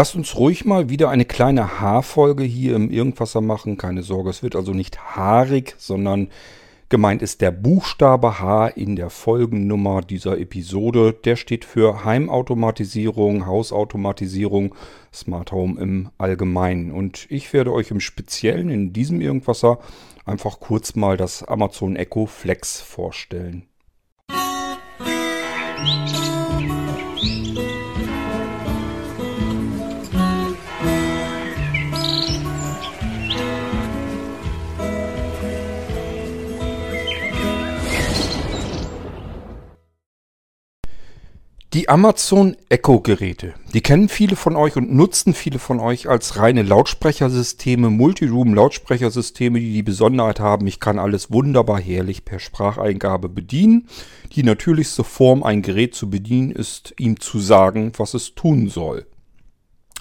Lasst uns ruhig mal wieder eine kleine Haarfolge hier im Irgendwasser machen. Keine Sorge, es wird also nicht haarig, sondern gemeint ist der Buchstabe H in der Folgennummer dieser Episode. Der steht für Heimautomatisierung, Hausautomatisierung, Smart Home im Allgemeinen. Und ich werde euch im Speziellen in diesem Irgendwasser einfach kurz mal das Amazon Echo Flex vorstellen. Musik Die Amazon Echo Geräte, die kennen viele von euch und nutzen viele von euch als reine Lautsprechersysteme, Multiroom Lautsprechersysteme, die die Besonderheit haben, ich kann alles wunderbar herrlich per Spracheingabe bedienen. Die natürlichste Form, ein Gerät zu bedienen, ist ihm zu sagen, was es tun soll.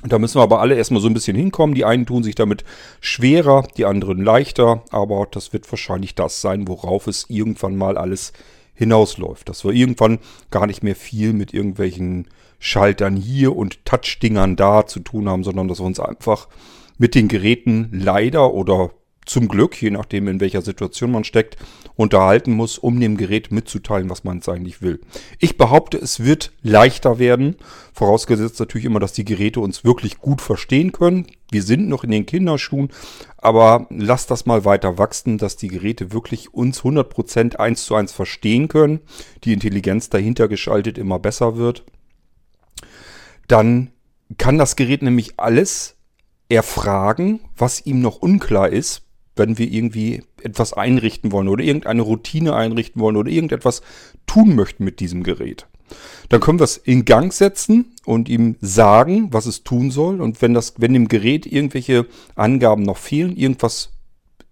Da müssen wir aber alle erstmal so ein bisschen hinkommen. Die einen tun sich damit schwerer, die anderen leichter, aber das wird wahrscheinlich das sein, worauf es irgendwann mal alles hinausläuft. Dass wir irgendwann gar nicht mehr viel mit irgendwelchen Schaltern hier und Touchdingern da zu tun haben, sondern dass wir uns einfach mit den Geräten leider oder zum Glück, je nachdem in welcher Situation man steckt, unterhalten muss, um dem Gerät mitzuteilen, was man jetzt eigentlich will. Ich behaupte, es wird leichter werden, vorausgesetzt natürlich immer, dass die Geräte uns wirklich gut verstehen können. Wir sind noch in den Kinderschuhen, aber lasst das mal weiter wachsen, dass die Geräte wirklich uns 100% eins zu eins verstehen können, die Intelligenz dahinter geschaltet immer besser wird. Dann kann das Gerät nämlich alles erfragen, was ihm noch unklar ist, wenn wir irgendwie etwas einrichten wollen oder irgendeine Routine einrichten wollen oder irgendetwas tun möchten mit diesem Gerät. Dann können wir es in Gang setzen und ihm sagen, was es tun soll. Und wenn das, wenn dem Gerät irgendwelche Angaben noch fehlen, irgendwas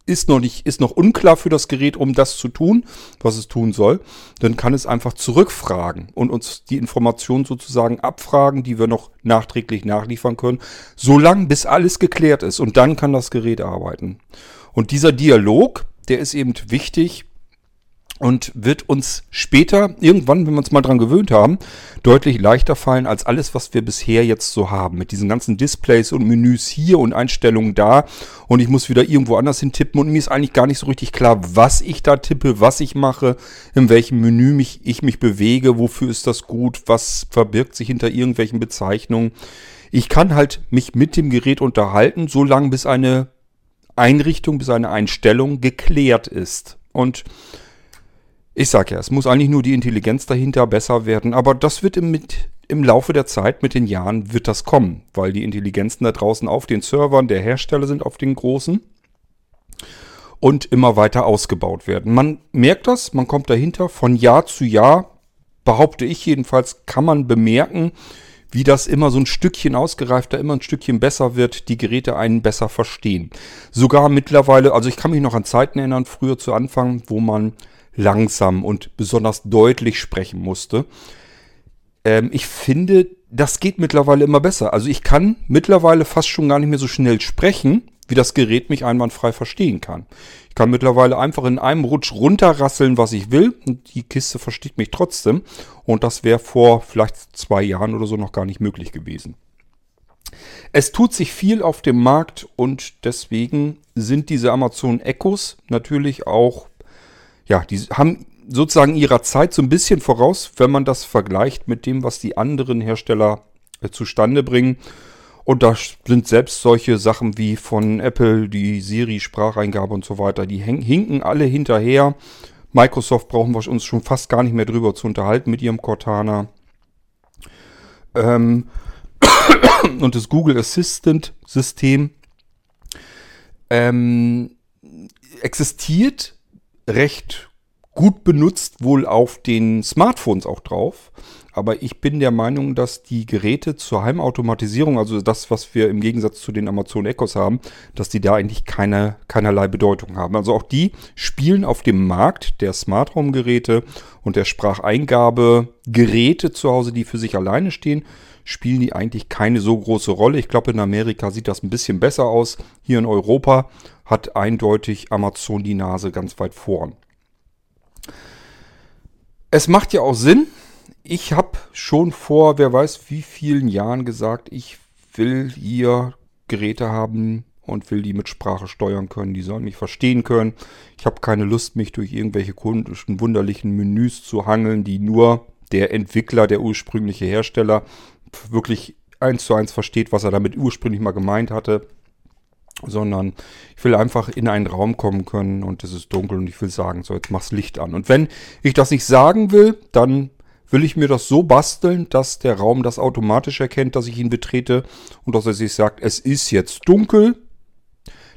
ist noch nicht, ist noch unklar für das Gerät, um das zu tun, was es tun soll, dann kann es einfach zurückfragen und uns die Informationen sozusagen abfragen, die wir noch nachträglich nachliefern können, solange bis alles geklärt ist und dann kann das Gerät arbeiten. Und dieser Dialog, der ist eben wichtig und wird uns später, irgendwann, wenn wir uns mal dran gewöhnt haben, deutlich leichter fallen als alles, was wir bisher jetzt so haben. Mit diesen ganzen Displays und Menüs hier und Einstellungen da. Und ich muss wieder irgendwo anders hin tippen und mir ist eigentlich gar nicht so richtig klar, was ich da tippe, was ich mache, in welchem Menü mich, ich mich bewege, wofür ist das gut, was verbirgt sich hinter irgendwelchen Bezeichnungen. Ich kann halt mich mit dem Gerät unterhalten, so lange bis eine Einrichtung bis eine Einstellung geklärt ist. Und ich sage ja, es muss eigentlich nur die Intelligenz dahinter besser werden, aber das wird im, mit, im Laufe der Zeit, mit den Jahren, wird das kommen, weil die Intelligenzen da draußen auf den Servern der Hersteller sind, auf den großen und immer weiter ausgebaut werden. Man merkt das, man kommt dahinter, von Jahr zu Jahr, behaupte ich jedenfalls, kann man bemerken, wie das immer so ein Stückchen ausgereifter, immer ein Stückchen besser wird, die Geräte einen besser verstehen. Sogar mittlerweile, also ich kann mich noch an Zeiten erinnern, früher zu Anfang, wo man langsam und besonders deutlich sprechen musste. Ähm, ich finde, das geht mittlerweile immer besser. Also ich kann mittlerweile fast schon gar nicht mehr so schnell sprechen, wie das Gerät mich einwandfrei verstehen kann. Ich kann mittlerweile einfach in einem Rutsch runterrasseln, was ich will und die Kiste versteht mich trotzdem. Und das wäre vor vielleicht zwei Jahren oder so noch gar nicht möglich gewesen. Es tut sich viel auf dem Markt und deswegen sind diese Amazon Echos natürlich auch, ja, die haben sozusagen ihrer Zeit so ein bisschen voraus, wenn man das vergleicht mit dem, was die anderen Hersteller äh, zustande bringen. Und da sind selbst solche Sachen wie von Apple, die Siri-Spracheingabe und so weiter, die hinken alle hinterher. Microsoft brauchen wir uns schon fast gar nicht mehr drüber zu unterhalten mit ihrem Cortana. Ähm und das Google Assistant System ähm, existiert recht gut benutzt wohl auf den Smartphones auch drauf. Aber ich bin der Meinung, dass die Geräte zur Heimautomatisierung, also das, was wir im Gegensatz zu den Amazon Echos haben, dass die da eigentlich keine, keinerlei Bedeutung haben. Also auch die spielen auf dem Markt der Smart Home Geräte und der Spracheingabegeräte zu Hause, die für sich alleine stehen, spielen die eigentlich keine so große Rolle. Ich glaube, in Amerika sieht das ein bisschen besser aus. Hier in Europa hat eindeutig Amazon die Nase ganz weit vorn. Es macht ja auch Sinn, ich habe schon vor, wer weiß wie vielen Jahren gesagt, ich will hier Geräte haben und will die mit Sprache steuern können. Die sollen mich verstehen können. Ich habe keine Lust, mich durch irgendwelche komischen, wunderlichen Menüs zu hangeln, die nur der Entwickler, der ursprüngliche Hersteller wirklich eins zu eins versteht, was er damit ursprünglich mal gemeint hatte sondern ich will einfach in einen Raum kommen können und es ist dunkel und ich will sagen, so jetzt mach's Licht an. Und wenn ich das nicht sagen will, dann will ich mir das so basteln, dass der Raum das automatisch erkennt, dass ich ihn betrete und dass er sich sagt, es ist jetzt dunkel.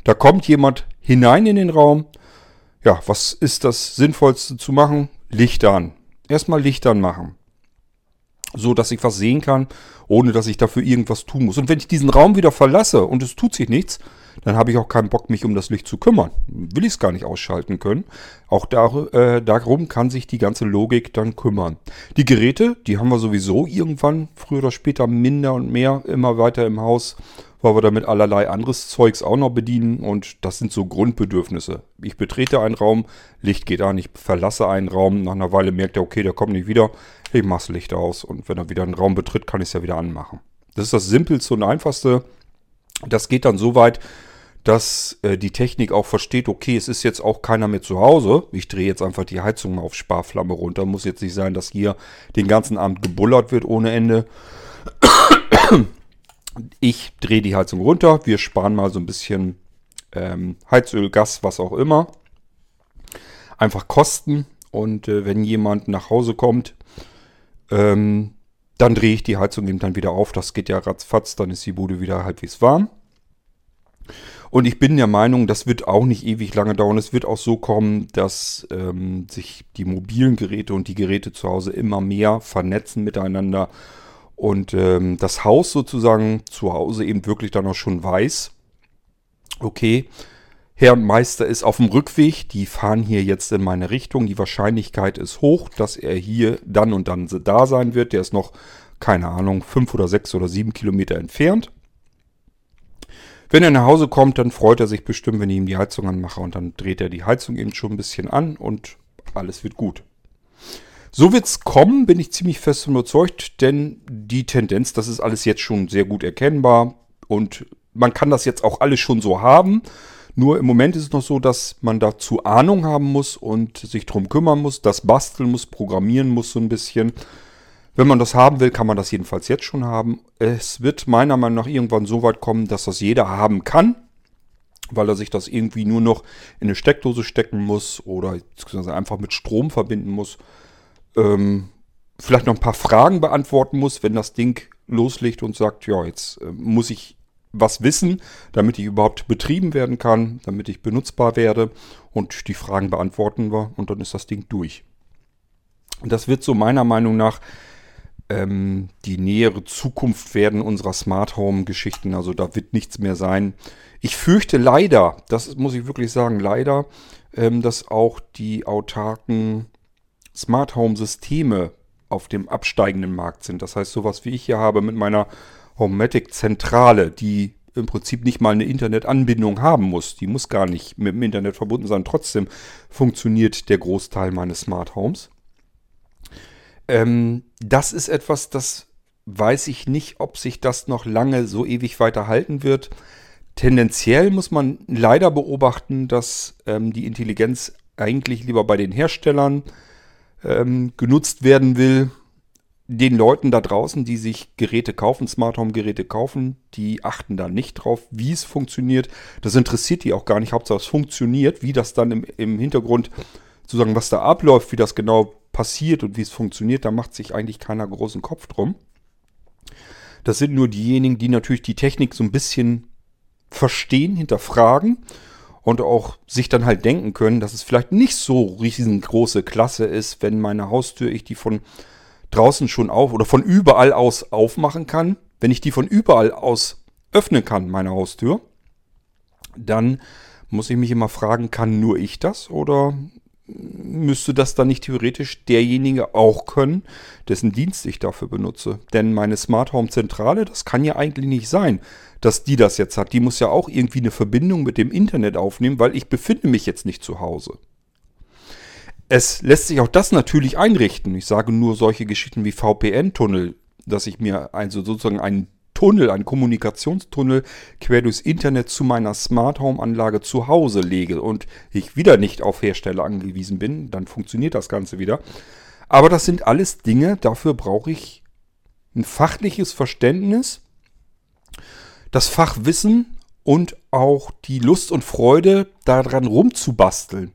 Da kommt jemand hinein in den Raum. Ja, was ist das Sinnvollste zu machen? Licht an. Erstmal Licht anmachen. So dass ich was sehen kann, ohne dass ich dafür irgendwas tun muss. Und wenn ich diesen Raum wieder verlasse und es tut sich nichts, dann habe ich auch keinen Bock, mich um das Licht zu kümmern. Will ich es gar nicht ausschalten können. Auch dar, äh, darum kann sich die ganze Logik dann kümmern. Die Geräte, die haben wir sowieso irgendwann, früher oder später, minder und mehr, immer weiter im Haus, weil wir damit allerlei anderes Zeugs auch noch bedienen und das sind so Grundbedürfnisse. Ich betrete einen Raum, Licht geht an, ich verlasse einen Raum, nach einer Weile merkt er, okay, der kommt nicht wieder, ich mache das Licht aus und wenn er wieder einen Raum betritt, kann ich es ja wieder anmachen. Das ist das simpelste und einfachste. Das geht dann so weit, dass äh, die Technik auch versteht, okay, es ist jetzt auch keiner mehr zu Hause. Ich drehe jetzt einfach die Heizung mal auf Sparflamme runter. Muss jetzt nicht sein, dass hier den ganzen Abend gebullert wird ohne Ende. Ich drehe die Heizung runter. Wir sparen mal so ein bisschen ähm, Heizöl, Gas, was auch immer. Einfach Kosten. Und äh, wenn jemand nach Hause kommt, ähm, dann drehe ich die Heizung eben dann wieder auf. Das geht ja ratzfatz, dann ist die Bude wieder halbwegs warm. Und ich bin der Meinung, das wird auch nicht ewig lange dauern. Es wird auch so kommen, dass ähm, sich die mobilen Geräte und die Geräte zu Hause immer mehr vernetzen miteinander. Und ähm, das Haus sozusagen zu Hause eben wirklich dann auch schon weiß, okay, Herr und Meister ist auf dem Rückweg, die fahren hier jetzt in meine Richtung. Die Wahrscheinlichkeit ist hoch, dass er hier dann und dann da sein wird. Der ist noch, keine Ahnung, fünf oder sechs oder sieben Kilometer entfernt. Wenn er nach Hause kommt, dann freut er sich bestimmt, wenn ich ihm die Heizung anmache und dann dreht er die Heizung eben schon ein bisschen an und alles wird gut. So wird es kommen, bin ich ziemlich fest überzeugt, denn die Tendenz, das ist alles jetzt schon sehr gut erkennbar und man kann das jetzt auch alles schon so haben. Nur im Moment ist es noch so, dass man dazu Ahnung haben muss und sich drum kümmern muss, das basteln muss, programmieren muss so ein bisschen. Wenn man das haben will, kann man das jedenfalls jetzt schon haben. Es wird meiner Meinung nach irgendwann so weit kommen, dass das jeder haben kann, weil er sich das irgendwie nur noch in eine Steckdose stecken muss oder einfach mit Strom verbinden muss. Ähm, vielleicht noch ein paar Fragen beantworten muss, wenn das Ding loslegt und sagt, ja, jetzt äh, muss ich was wissen, damit ich überhaupt betrieben werden kann, damit ich benutzbar werde und die Fragen beantworten wir und dann ist das Ding durch. Und das wird so meiner Meinung nach ähm, die nähere Zukunft werden unserer Smart Home Geschichten. Also da wird nichts mehr sein. Ich fürchte leider, das muss ich wirklich sagen, leider, ähm, dass auch die autarken Smart Home Systeme auf dem absteigenden Markt sind. Das heißt, sowas wie ich hier habe mit meiner Homematic Zentrale, die im Prinzip nicht mal eine Internetanbindung haben muss. Die muss gar nicht mit dem Internet verbunden sein. Trotzdem funktioniert der Großteil meines Smart Homes. Ähm, das ist etwas, das weiß ich nicht, ob sich das noch lange so ewig weiter halten wird. Tendenziell muss man leider beobachten, dass ähm, die Intelligenz eigentlich lieber bei den Herstellern ähm, genutzt werden will. Den Leuten da draußen, die sich Geräte kaufen, Smart Home Geräte kaufen, die achten da nicht drauf, wie es funktioniert. Das interessiert die auch gar nicht. Hauptsache es funktioniert, wie das dann im, im Hintergrund sozusagen, was da abläuft, wie das genau passiert und wie es funktioniert, da macht sich eigentlich keiner großen Kopf drum. Das sind nur diejenigen, die natürlich die Technik so ein bisschen verstehen, hinterfragen und auch sich dann halt denken können, dass es vielleicht nicht so riesengroße Klasse ist, wenn meine Haustür ich die von draußen schon auf oder von überall aus aufmachen kann. Wenn ich die von überall aus öffnen kann, meine Haustür, dann muss ich mich immer fragen, kann nur ich das oder müsste das dann nicht theoretisch derjenige auch können, dessen Dienst ich dafür benutze. Denn meine Smart Home Zentrale, das kann ja eigentlich nicht sein, dass die das jetzt hat. Die muss ja auch irgendwie eine Verbindung mit dem Internet aufnehmen, weil ich befinde mich jetzt nicht zu Hause. Es lässt sich auch das natürlich einrichten. Ich sage nur solche Geschichten wie VPN-Tunnel, dass ich mir also sozusagen einen Tunnel, einen Kommunikationstunnel quer durchs Internet zu meiner Smart Home Anlage zu Hause lege und ich wieder nicht auf Hersteller angewiesen bin, dann funktioniert das Ganze wieder. Aber das sind alles Dinge, dafür brauche ich ein fachliches Verständnis, das Fachwissen und auch die Lust und Freude daran rumzubasteln.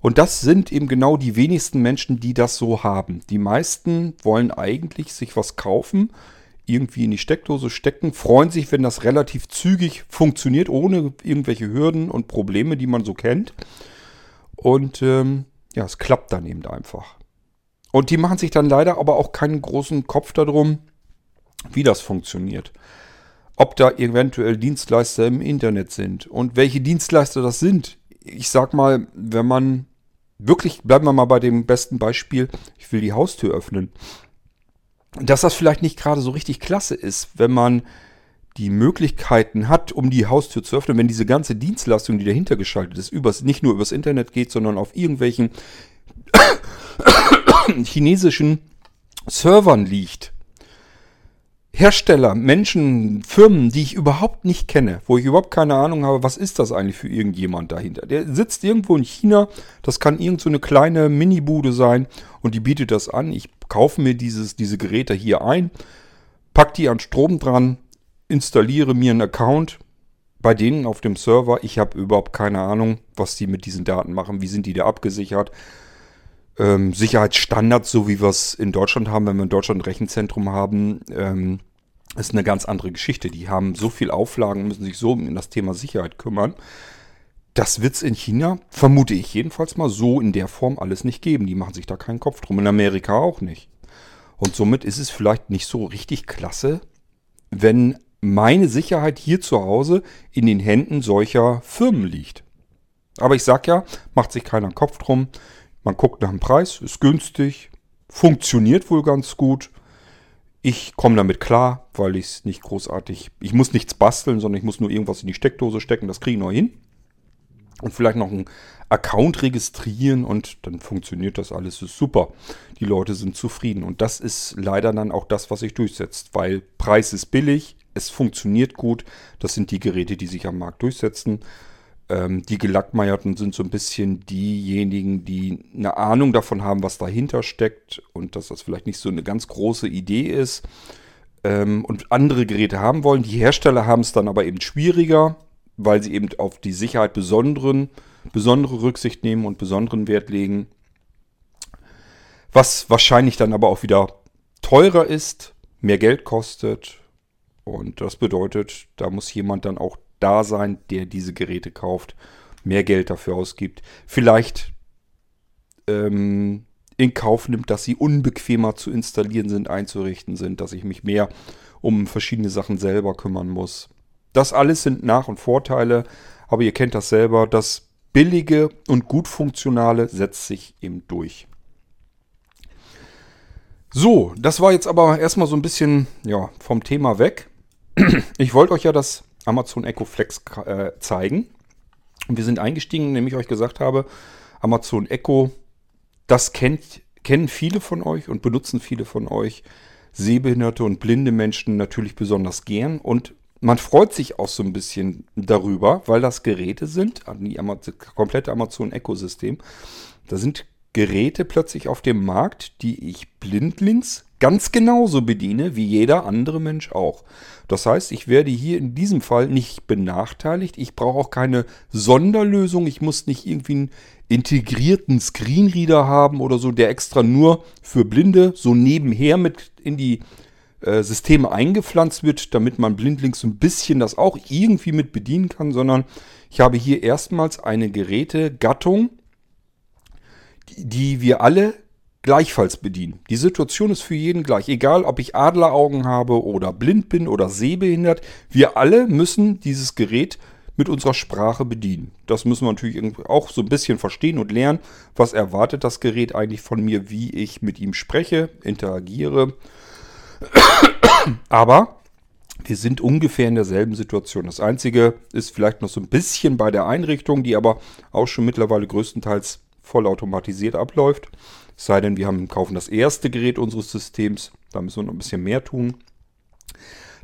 Und das sind eben genau die wenigsten Menschen, die das so haben. Die meisten wollen eigentlich sich was kaufen, irgendwie in die Steckdose stecken, freuen sich, wenn das relativ zügig funktioniert, ohne irgendwelche Hürden und Probleme, die man so kennt. Und ähm, ja, es klappt dann eben einfach. Und die machen sich dann leider aber auch keinen großen Kopf darum, wie das funktioniert. Ob da eventuell Dienstleister im Internet sind und welche Dienstleister das sind. Ich sag mal, wenn man wirklich, bleiben wir mal bei dem besten Beispiel, ich will die Haustür öffnen. Dass das vielleicht nicht gerade so richtig klasse ist, wenn man die Möglichkeiten hat, um die Haustür zu öffnen, wenn diese ganze Dienstleistung, die dahinter geschaltet ist, übers, nicht nur übers Internet geht, sondern auf irgendwelchen chinesischen Servern liegt. Hersteller, Menschen, Firmen, die ich überhaupt nicht kenne, wo ich überhaupt keine Ahnung habe, was ist das eigentlich für irgendjemand dahinter. Der sitzt irgendwo in China, das kann irgend so eine kleine Minibude sein und die bietet das an. Ich kaufe mir dieses, diese Geräte hier ein, pack die an Strom dran, installiere mir einen Account bei denen auf dem Server. Ich habe überhaupt keine Ahnung, was die mit diesen Daten machen, wie sind die da abgesichert ähm, Sicherheitsstandards, so wie wir es in Deutschland haben, wenn wir in Deutschland ein Rechenzentrum haben, ähm, ist eine ganz andere Geschichte. Die haben so viel Auflagen, müssen sich so um das Thema Sicherheit kümmern. Das wird es in China, vermute ich jedenfalls mal, so in der Form alles nicht geben. Die machen sich da keinen Kopf drum. In Amerika auch nicht. Und somit ist es vielleicht nicht so richtig klasse, wenn meine Sicherheit hier zu Hause in den Händen solcher Firmen liegt. Aber ich sag ja, macht sich keiner Kopf drum. Man guckt nach dem Preis, ist günstig, funktioniert wohl ganz gut. Ich komme damit klar, weil ich es nicht großartig, ich muss nichts basteln, sondern ich muss nur irgendwas in die Steckdose stecken, das kriege ich noch hin. Und vielleicht noch einen Account registrieren und dann funktioniert das alles, ist super. Die Leute sind zufrieden und das ist leider dann auch das, was sich durchsetzt, weil Preis ist billig, es funktioniert gut, das sind die Geräte, die sich am Markt durchsetzen. Ähm, die Gelackmeierten sind so ein bisschen diejenigen, die eine Ahnung davon haben, was dahinter steckt und dass das vielleicht nicht so eine ganz große Idee ist ähm, und andere Geräte haben wollen. Die Hersteller haben es dann aber eben schwieriger, weil sie eben auf die Sicherheit besonderen, besondere Rücksicht nehmen und besonderen Wert legen. Was wahrscheinlich dann aber auch wieder teurer ist, mehr Geld kostet. Und das bedeutet, da muss jemand dann auch da sein, der diese Geräte kauft, mehr Geld dafür ausgibt. Vielleicht ähm, in Kauf nimmt, dass sie unbequemer zu installieren sind, einzurichten sind, dass ich mich mehr um verschiedene Sachen selber kümmern muss. Das alles sind Nach- und Vorteile, aber ihr kennt das selber, das billige und gut funktionale setzt sich eben durch. So, das war jetzt aber erstmal so ein bisschen ja, vom Thema weg. Ich wollte euch ja das Amazon Echo Flex äh, zeigen. Und wir sind eingestiegen, indem ich euch gesagt habe, Amazon Echo, das kennt, kennen viele von euch und benutzen viele von euch. Sehbehinderte und blinde Menschen natürlich besonders gern. Und man freut sich auch so ein bisschen darüber, weil das Geräte sind, die Amazon, komplette Amazon Echo-System. Da sind Geräte plötzlich auf dem Markt, die ich blindlings ganz genauso bediene wie jeder andere Mensch auch. Das heißt, ich werde hier in diesem Fall nicht benachteiligt. Ich brauche auch keine Sonderlösung. Ich muss nicht irgendwie einen integrierten Screenreader haben oder so, der extra nur für Blinde so nebenher mit in die äh, Systeme eingepflanzt wird, damit man blindlings so ein bisschen das auch irgendwie mit bedienen kann, sondern ich habe hier erstmals eine Gerätegattung, die, wir alle gleichfalls bedienen. Die Situation ist für jeden gleich. Egal, ob ich Adleraugen habe oder blind bin oder sehbehindert. Wir alle müssen dieses Gerät mit unserer Sprache bedienen. Das müssen wir natürlich auch so ein bisschen verstehen und lernen. Was erwartet das Gerät eigentlich von mir, wie ich mit ihm spreche, interagiere. Aber wir sind ungefähr in derselben Situation. Das Einzige ist vielleicht noch so ein bisschen bei der Einrichtung, die aber auch schon mittlerweile größtenteils vollautomatisiert abläuft. Es sei denn, wir haben, kaufen das erste Gerät unseres Systems. Da müssen wir noch ein bisschen mehr tun.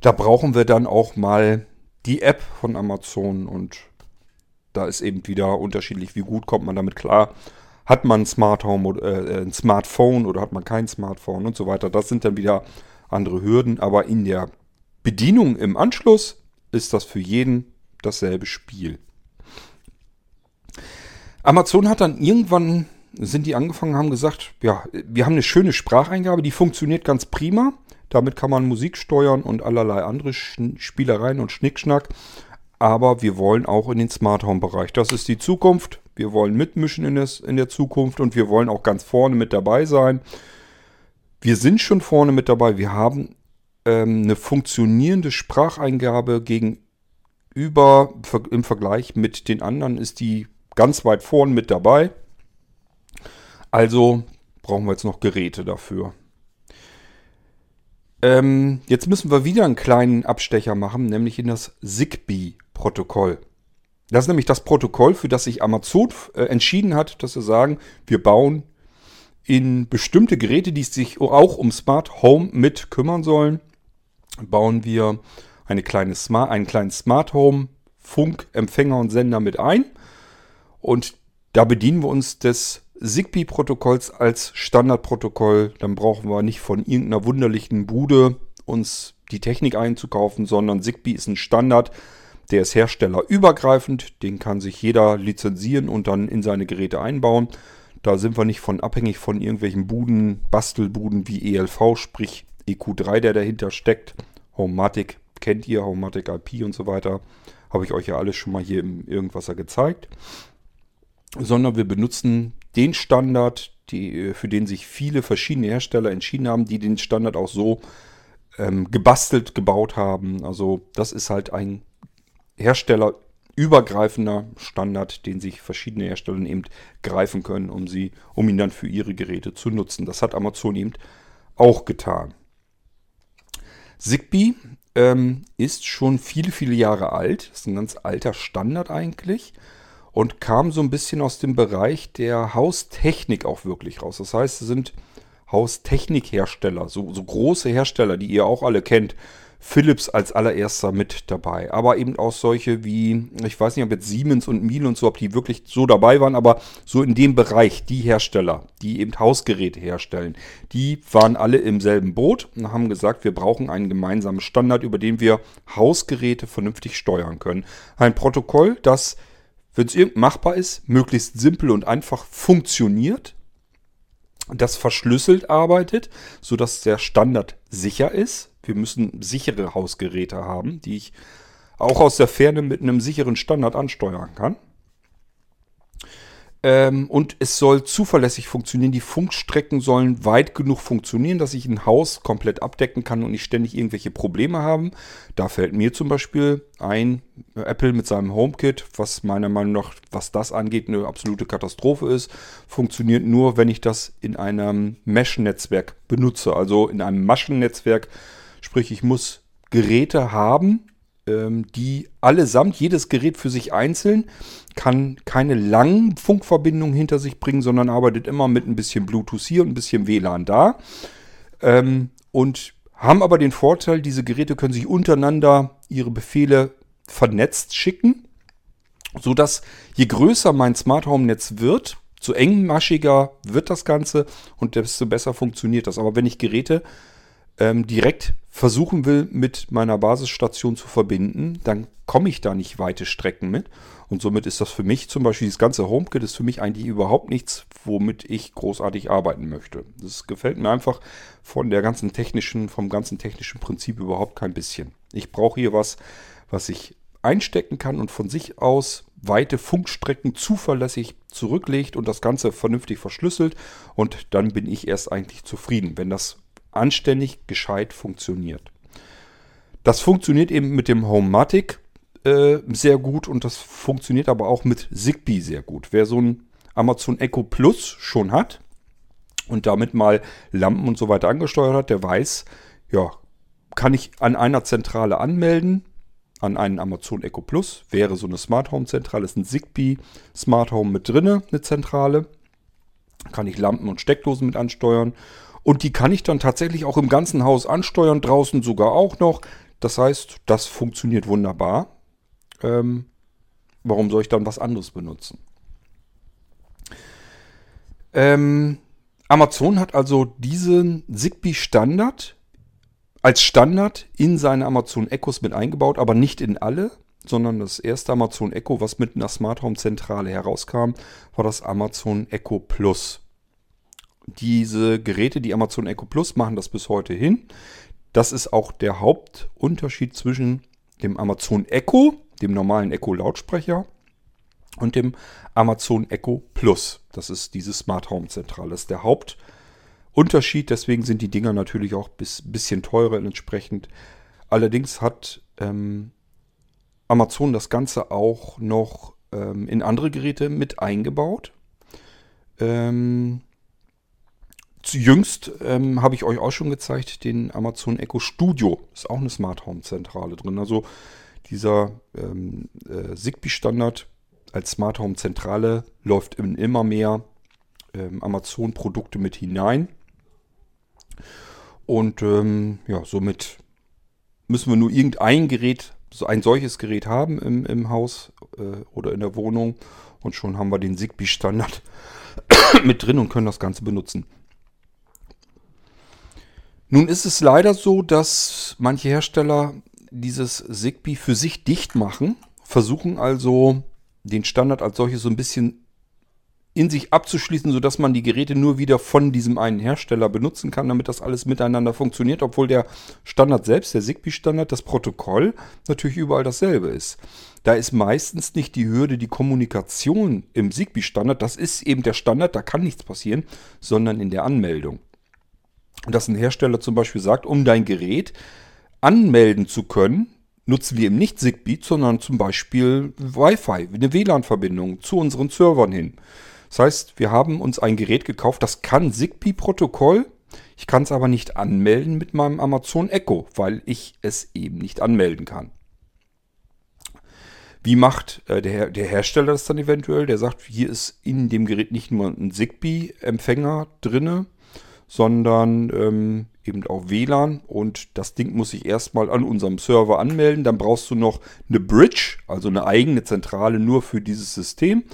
Da brauchen wir dann auch mal die App von Amazon und da ist eben wieder unterschiedlich, wie gut kommt man damit klar. Hat man ein Smart Home oder äh, ein Smartphone oder hat man kein Smartphone und so weiter. Das sind dann wieder andere Hürden, aber in der Bedienung im Anschluss ist das für jeden dasselbe Spiel. Amazon hat dann irgendwann, sind die angefangen, haben gesagt, ja, wir haben eine schöne Spracheingabe, die funktioniert ganz prima. Damit kann man Musik steuern und allerlei andere Spielereien und Schnickschnack. Aber wir wollen auch in den Smart Home Bereich. Das ist die Zukunft. Wir wollen mitmischen in, das, in der Zukunft und wir wollen auch ganz vorne mit dabei sein. Wir sind schon vorne mit dabei. Wir haben ähm, eine funktionierende Spracheingabe gegenüber im Vergleich mit den anderen ist die ganz weit vorne mit dabei. Also brauchen wir jetzt noch Geräte dafür. Ähm, jetzt müssen wir wieder einen kleinen Abstecher machen, nämlich in das Zigbee-Protokoll. Das ist nämlich das Protokoll, für das sich Amazon äh, entschieden hat, dass sie sagen, wir bauen in bestimmte Geräte, die sich auch um Smart Home mit kümmern sollen, bauen wir eine kleine Smart, einen kleinen Smart Home Funkempfänger und Sender mit ein. Und da bedienen wir uns des Zigbee-Protokolls als Standardprotokoll. Dann brauchen wir nicht von irgendeiner wunderlichen Bude uns die Technik einzukaufen, sondern Zigbee ist ein Standard, der ist herstellerübergreifend, den kann sich jeder lizenzieren und dann in seine Geräte einbauen. Da sind wir nicht von abhängig von irgendwelchen Buden, Bastelbuden wie ELV, sprich EQ3, der dahinter steckt. Homematic kennt ihr, Homematic IP und so weiter. Habe ich euch ja alles schon mal hier im Irgendwasser gezeigt. Sondern wir benutzen den Standard, die, für den sich viele verschiedene Hersteller entschieden haben, die den Standard auch so ähm, gebastelt, gebaut haben. Also das ist halt ein herstellerübergreifender Standard, den sich verschiedene Hersteller eben greifen können, um, sie, um ihn dann für ihre Geräte zu nutzen. Das hat Amazon eben auch getan. Zigbee ähm, ist schon viele, viele Jahre alt. Das ist ein ganz alter Standard eigentlich und kam so ein bisschen aus dem Bereich der Haustechnik auch wirklich raus. Das heißt, es sind Haustechnikhersteller, so, so große Hersteller, die ihr auch alle kennt. Philips als allererster mit dabei. Aber eben auch solche wie, ich weiß nicht, ob jetzt Siemens und Miele und so, ob die wirklich so dabei waren, aber so in dem Bereich, die Hersteller, die eben Hausgeräte herstellen, die waren alle im selben Boot und haben gesagt, wir brauchen einen gemeinsamen Standard, über den wir Hausgeräte vernünftig steuern können. Ein Protokoll, das wenn es irgend machbar ist, möglichst simpel und einfach funktioniert, das verschlüsselt arbeitet, sodass der Standard sicher ist. Wir müssen sichere Hausgeräte haben, die ich auch aus der Ferne mit einem sicheren Standard ansteuern kann. Ähm, und es soll zuverlässig funktionieren. Die Funkstrecken sollen weit genug funktionieren, dass ich ein Haus komplett abdecken kann und nicht ständig irgendwelche Probleme haben. Da fällt mir zum Beispiel ein, Apple mit seinem HomeKit, was meiner Meinung nach, was das angeht, eine absolute Katastrophe ist. Funktioniert nur, wenn ich das in einem Mesh-Netzwerk benutze, also in einem Maschennetzwerk. Sprich, ich muss Geräte haben, ähm, die allesamt, jedes Gerät für sich einzeln, kann keine langen Funkverbindungen hinter sich bringen, sondern arbeitet immer mit ein bisschen Bluetooth hier und ein bisschen WLAN da. Ähm, und haben aber den Vorteil, diese Geräte können sich untereinander ihre Befehle vernetzt schicken, sodass je größer mein Smart Home Netz wird, so engmaschiger wird das Ganze und desto besser funktioniert das. Aber wenn ich Geräte ähm, direkt versuchen will, mit meiner Basisstation zu verbinden, dann komme ich da nicht weite Strecken mit. Und somit ist das für mich zum Beispiel, das ganze HomeKit ist für mich eigentlich überhaupt nichts, womit ich großartig arbeiten möchte. Das gefällt mir einfach von der ganzen technischen, vom ganzen technischen Prinzip überhaupt kein bisschen. Ich brauche hier was, was ich einstecken kann und von sich aus weite Funkstrecken zuverlässig zurücklegt und das Ganze vernünftig verschlüsselt. Und dann bin ich erst eigentlich zufrieden, wenn das anständig, gescheit funktioniert. Das funktioniert eben mit dem Homematic äh, sehr gut und das funktioniert aber auch mit Zigbee sehr gut. Wer so ein Amazon Echo Plus schon hat und damit mal Lampen und so weiter angesteuert hat, der weiß, ja, kann ich an einer Zentrale anmelden, an einen Amazon Echo Plus, wäre so eine Smart Home Zentrale, ist ein Zigbee Smart Home mit drinne, eine Zentrale. Kann ich Lampen und Steckdosen mit ansteuern und die kann ich dann tatsächlich auch im ganzen Haus ansteuern, draußen sogar auch noch. Das heißt, das funktioniert wunderbar. Ähm, warum soll ich dann was anderes benutzen? Ähm, Amazon hat also diesen Zigbee-Standard als Standard in seine Amazon Echos mit eingebaut, aber nicht in alle, sondern das erste Amazon Echo, was mit einer Smart Home Zentrale herauskam, war das Amazon Echo Plus. Diese Geräte, die Amazon Echo Plus, machen das bis heute hin. Das ist auch der Hauptunterschied zwischen dem Amazon Echo, dem normalen Echo Lautsprecher, und dem Amazon Echo Plus. Das ist diese Smart Home Zentrale. Das ist der Hauptunterschied. Deswegen sind die Dinger natürlich auch ein bisschen teurer entsprechend. Allerdings hat ähm, Amazon das Ganze auch noch ähm, in andere Geräte mit eingebaut. Ähm, jüngst ähm, habe ich euch auch schon gezeigt, den Amazon Echo Studio. Ist auch eine Smart Home Zentrale drin. Also dieser ähm, äh, Zigbee-Standard als Smart Home Zentrale läuft in immer mehr ähm, Amazon-Produkte mit hinein. Und ähm, ja, somit müssen wir nur irgendein Gerät so ein solches Gerät haben im, im Haus äh, oder in der Wohnung und schon haben wir den Zigbee-Standard mit drin und können das Ganze benutzen. Nun ist es leider so, dass manche Hersteller dieses Zigbee für sich dicht machen, versuchen also den Standard als solches so ein bisschen in sich abzuschließen, sodass man die Geräte nur wieder von diesem einen Hersteller benutzen kann, damit das alles miteinander funktioniert, obwohl der Standard selbst, der Zigbee-Standard, das Protokoll natürlich überall dasselbe ist. Da ist meistens nicht die Hürde, die Kommunikation im Zigbee-Standard, das ist eben der Standard, da kann nichts passieren, sondern in der Anmeldung. Dass ein Hersteller zum Beispiel sagt, um dein Gerät anmelden zu können, nutzen wir eben nicht Zigbee, sondern zum Beispiel Wi-Fi, eine WLAN-Verbindung zu unseren Servern hin. Das heißt, wir haben uns ein Gerät gekauft, das kann Zigbee-Protokoll. Ich kann es aber nicht anmelden mit meinem Amazon Echo, weil ich es eben nicht anmelden kann. Wie macht äh, der, der, Hersteller das dann eventuell? Der sagt, hier ist in dem Gerät nicht nur ein Zigbee-Empfänger drinne, sondern ähm, eben auch WLAN und das Ding muss sich erstmal an unserem Server anmelden. Dann brauchst du noch eine Bridge, also eine eigene Zentrale nur für dieses System.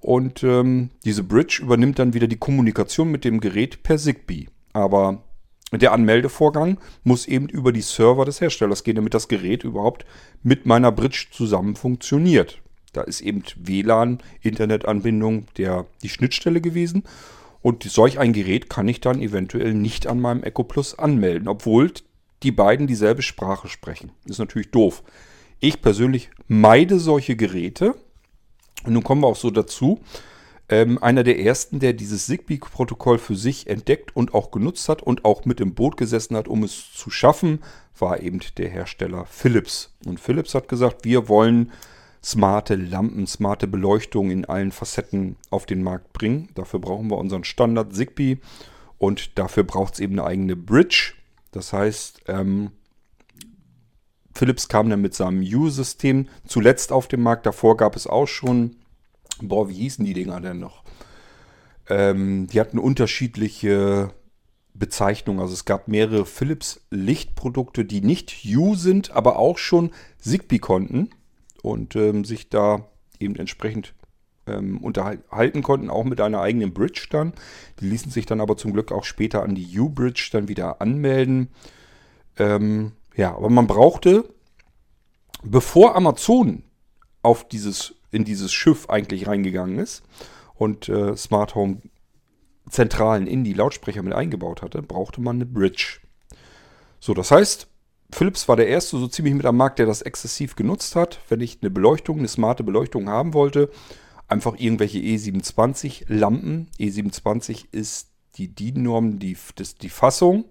Und ähm, diese Bridge übernimmt dann wieder die Kommunikation mit dem Gerät per Zigbee. Aber der Anmeldevorgang muss eben über die Server des Herstellers gehen, damit das Gerät überhaupt mit meiner Bridge zusammen funktioniert. Da ist eben WLAN, Internetanbindung, der, die Schnittstelle gewesen. Und solch ein Gerät kann ich dann eventuell nicht an meinem Echo Plus anmelden, obwohl die beiden dieselbe Sprache sprechen. ist natürlich doof. Ich persönlich meide solche Geräte, und nun kommen wir auch so dazu. Ähm, einer der ersten, der dieses Zigbee-Protokoll für sich entdeckt und auch genutzt hat und auch mit im Boot gesessen hat, um es zu schaffen, war eben der Hersteller Philips. Und Philips hat gesagt, wir wollen smarte Lampen, smarte Beleuchtung in allen Facetten auf den Markt bringen. Dafür brauchen wir unseren Standard Zigbee und dafür braucht es eben eine eigene Bridge. Das heißt, ähm, Philips kam dann mit seinem U-System zuletzt auf den Markt. Davor gab es auch schon, boah, wie hießen die Dinger denn noch? Ähm, die hatten unterschiedliche Bezeichnungen. Also es gab mehrere Philips Lichtprodukte, die nicht U sind, aber auch schon Zigbee konnten und ähm, sich da eben entsprechend ähm, unterhalten konnten, auch mit einer eigenen Bridge dann. Die ließen sich dann aber zum Glück auch später an die U-Bridge dann wieder anmelden. Ähm, ja, aber man brauchte, bevor Amazon auf dieses, in dieses Schiff eigentlich reingegangen ist und äh, Smart Home Zentralen in die Lautsprecher mit eingebaut hatte, brauchte man eine Bridge. So, das heißt, Philips war der erste so ziemlich mit am Markt, der das exzessiv genutzt hat. Wenn ich eine Beleuchtung, eine smarte Beleuchtung haben wollte, einfach irgendwelche E27 Lampen. E27 ist die DIN-Norm, die, die Fassung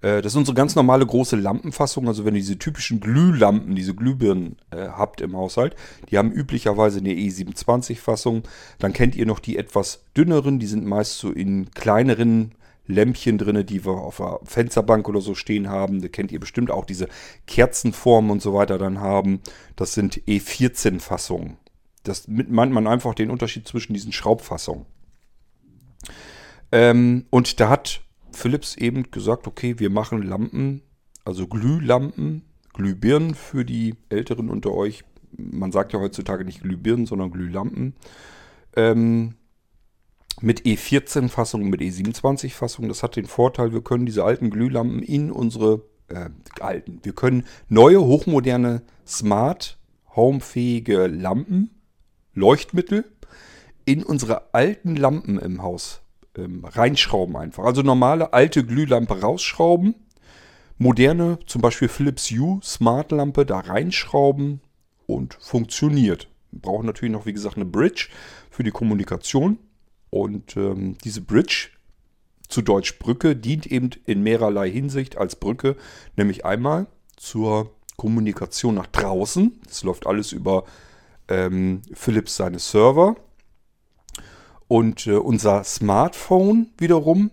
äh, das ist unsere ganz normale große Lampenfassung. Also wenn ihr diese typischen Glühlampen, diese Glühbirnen äh, habt im Haushalt, die haben üblicherweise eine E27-Fassung. Dann kennt ihr noch die etwas dünneren, die sind meist so in kleineren Lämpchen drin, die wir auf der Fensterbank oder so stehen haben. Da kennt ihr bestimmt auch diese Kerzenformen und so weiter dann haben. Das sind E14-Fassungen. Das meint man einfach den Unterschied zwischen diesen Schraubfassungen. Ähm, und da hat Philips eben gesagt, okay, wir machen Lampen also Glühlampen, Glühbirnen für die Älteren unter euch. Man sagt ja heutzutage nicht Glühbirnen, sondern Glühlampen. Ähm, mit E14-Fassung, mit E27-Fassung. Das hat den Vorteil, wir können diese alten Glühlampen in unsere äh, alten, wir können neue, hochmoderne, smart, homefähige Lampen, Leuchtmittel in unsere alten Lampen im Haus ähm, reinschrauben einfach. Also normale alte Glühlampe rausschrauben, moderne, zum Beispiel Philips Hue Smart Lampe da reinschrauben und funktioniert. Wir brauchen natürlich noch, wie gesagt, eine Bridge für die Kommunikation. Und ähm, diese Bridge, zu Deutsch Brücke, dient eben in mehrerlei Hinsicht als Brücke, nämlich einmal zur Kommunikation nach draußen. Das läuft alles über ähm, Philips seine Server. Und äh, unser Smartphone wiederum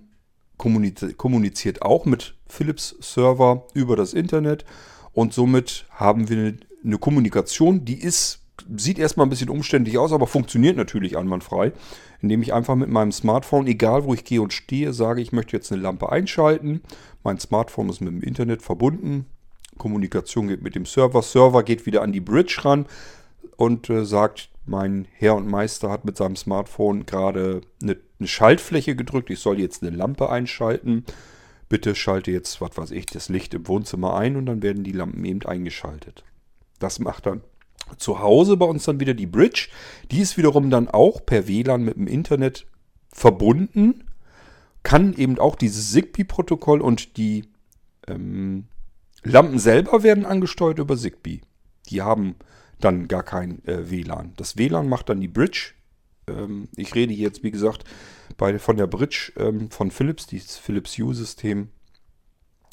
kommuniz kommuniziert auch mit Philips Server über das Internet. Und somit haben wir eine Kommunikation, die ist sieht erstmal ein bisschen umständlich aus, aber funktioniert natürlich einwandfrei, indem ich einfach mit meinem Smartphone, egal wo ich gehe und stehe, sage, ich möchte jetzt eine Lampe einschalten. Mein Smartphone ist mit dem Internet verbunden. Kommunikation geht mit dem Server. Server geht wieder an die Bridge ran und äh, sagt, mein Herr und Meister hat mit seinem Smartphone gerade eine, eine Schaltfläche gedrückt. Ich soll jetzt eine Lampe einschalten. Bitte schalte jetzt, was weiß ich, das Licht im Wohnzimmer ein und dann werden die Lampen eben eingeschaltet. Das macht dann zu Hause bei uns dann wieder die Bridge. Die ist wiederum dann auch per WLAN mit dem Internet verbunden. Kann eben auch dieses Zigbee-Protokoll und die ähm, Lampen selber werden angesteuert über Zigbee. Die haben dann gar kein äh, WLAN. Das WLAN macht dann die Bridge. Ähm, ich rede jetzt, wie gesagt, bei, von der Bridge ähm, von Philips, dieses Philips Hue-System.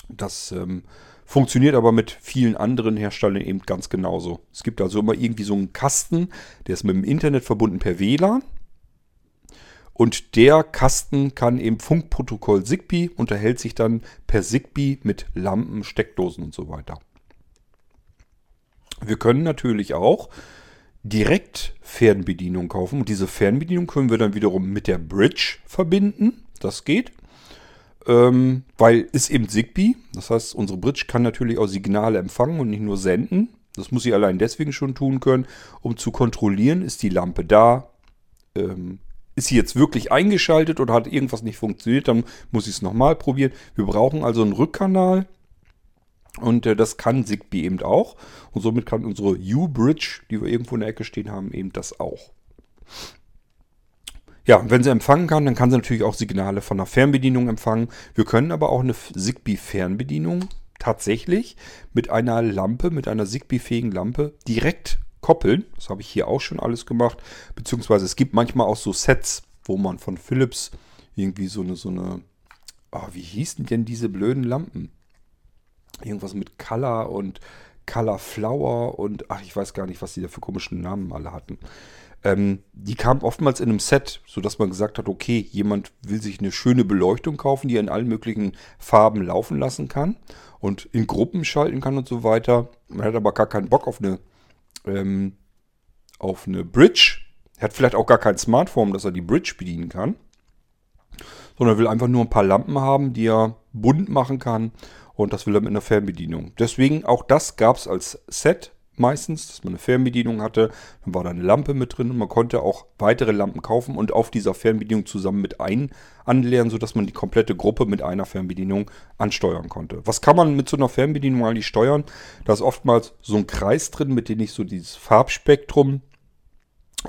Das ähm, Funktioniert aber mit vielen anderen Herstellern eben ganz genauso. Es gibt also immer irgendwie so einen Kasten, der ist mit dem Internet verbunden per WLAN. Und der Kasten kann eben Funkprotokoll Zigbee, unterhält sich dann per Zigbee mit Lampen, Steckdosen und so weiter. Wir können natürlich auch direkt Fernbedienung kaufen und diese Fernbedienung können wir dann wiederum mit der Bridge verbinden. Das geht. Ähm, weil ist eben Zigbee. Das heißt, unsere Bridge kann natürlich auch Signale empfangen und nicht nur senden. Das muss sie allein deswegen schon tun können, um zu kontrollieren, ist die Lampe da, ähm, ist sie jetzt wirklich eingeschaltet oder hat irgendwas nicht funktioniert, dann muss ich es nochmal probieren. Wir brauchen also einen Rückkanal und äh, das kann Zigbee eben auch. Und somit kann unsere U-Bridge, die wir irgendwo in der Ecke stehen haben, eben das auch. Ja, wenn sie empfangen kann, dann kann sie natürlich auch Signale von einer Fernbedienung empfangen. Wir können aber auch eine Zigbee-Fernbedienung tatsächlich mit einer Lampe, mit einer Zigbee-fähigen Lampe direkt koppeln. Das habe ich hier auch schon alles gemacht. Beziehungsweise es gibt manchmal auch so Sets, wo man von Philips irgendwie so eine, so eine, oh, wie hießen denn diese blöden Lampen? Irgendwas mit Color und Color Flower und ach, ich weiß gar nicht, was die da für komischen Namen alle hatten. Ähm, die kam oftmals in einem Set, sodass man gesagt hat, okay, jemand will sich eine schöne Beleuchtung kaufen, die er in allen möglichen Farben laufen lassen kann und in Gruppen schalten kann und so weiter. Man hat aber gar keinen Bock auf eine, ähm, auf eine Bridge. Er hat vielleicht auch gar kein Smartphone, dass er die Bridge bedienen kann. Sondern will einfach nur ein paar Lampen haben, die er bunt machen kann. Und das will er mit einer Fernbedienung. Deswegen auch das gab es als Set meistens, dass man eine Fernbedienung hatte. Dann war da eine Lampe mit drin und man konnte auch weitere Lampen kaufen und auf dieser Fernbedienung zusammen mit ein anlernen, sodass man die komplette Gruppe mit einer Fernbedienung ansteuern konnte. Was kann man mit so einer Fernbedienung eigentlich steuern? Da ist oftmals so ein Kreis drin, mit dem ich so dieses Farbspektrum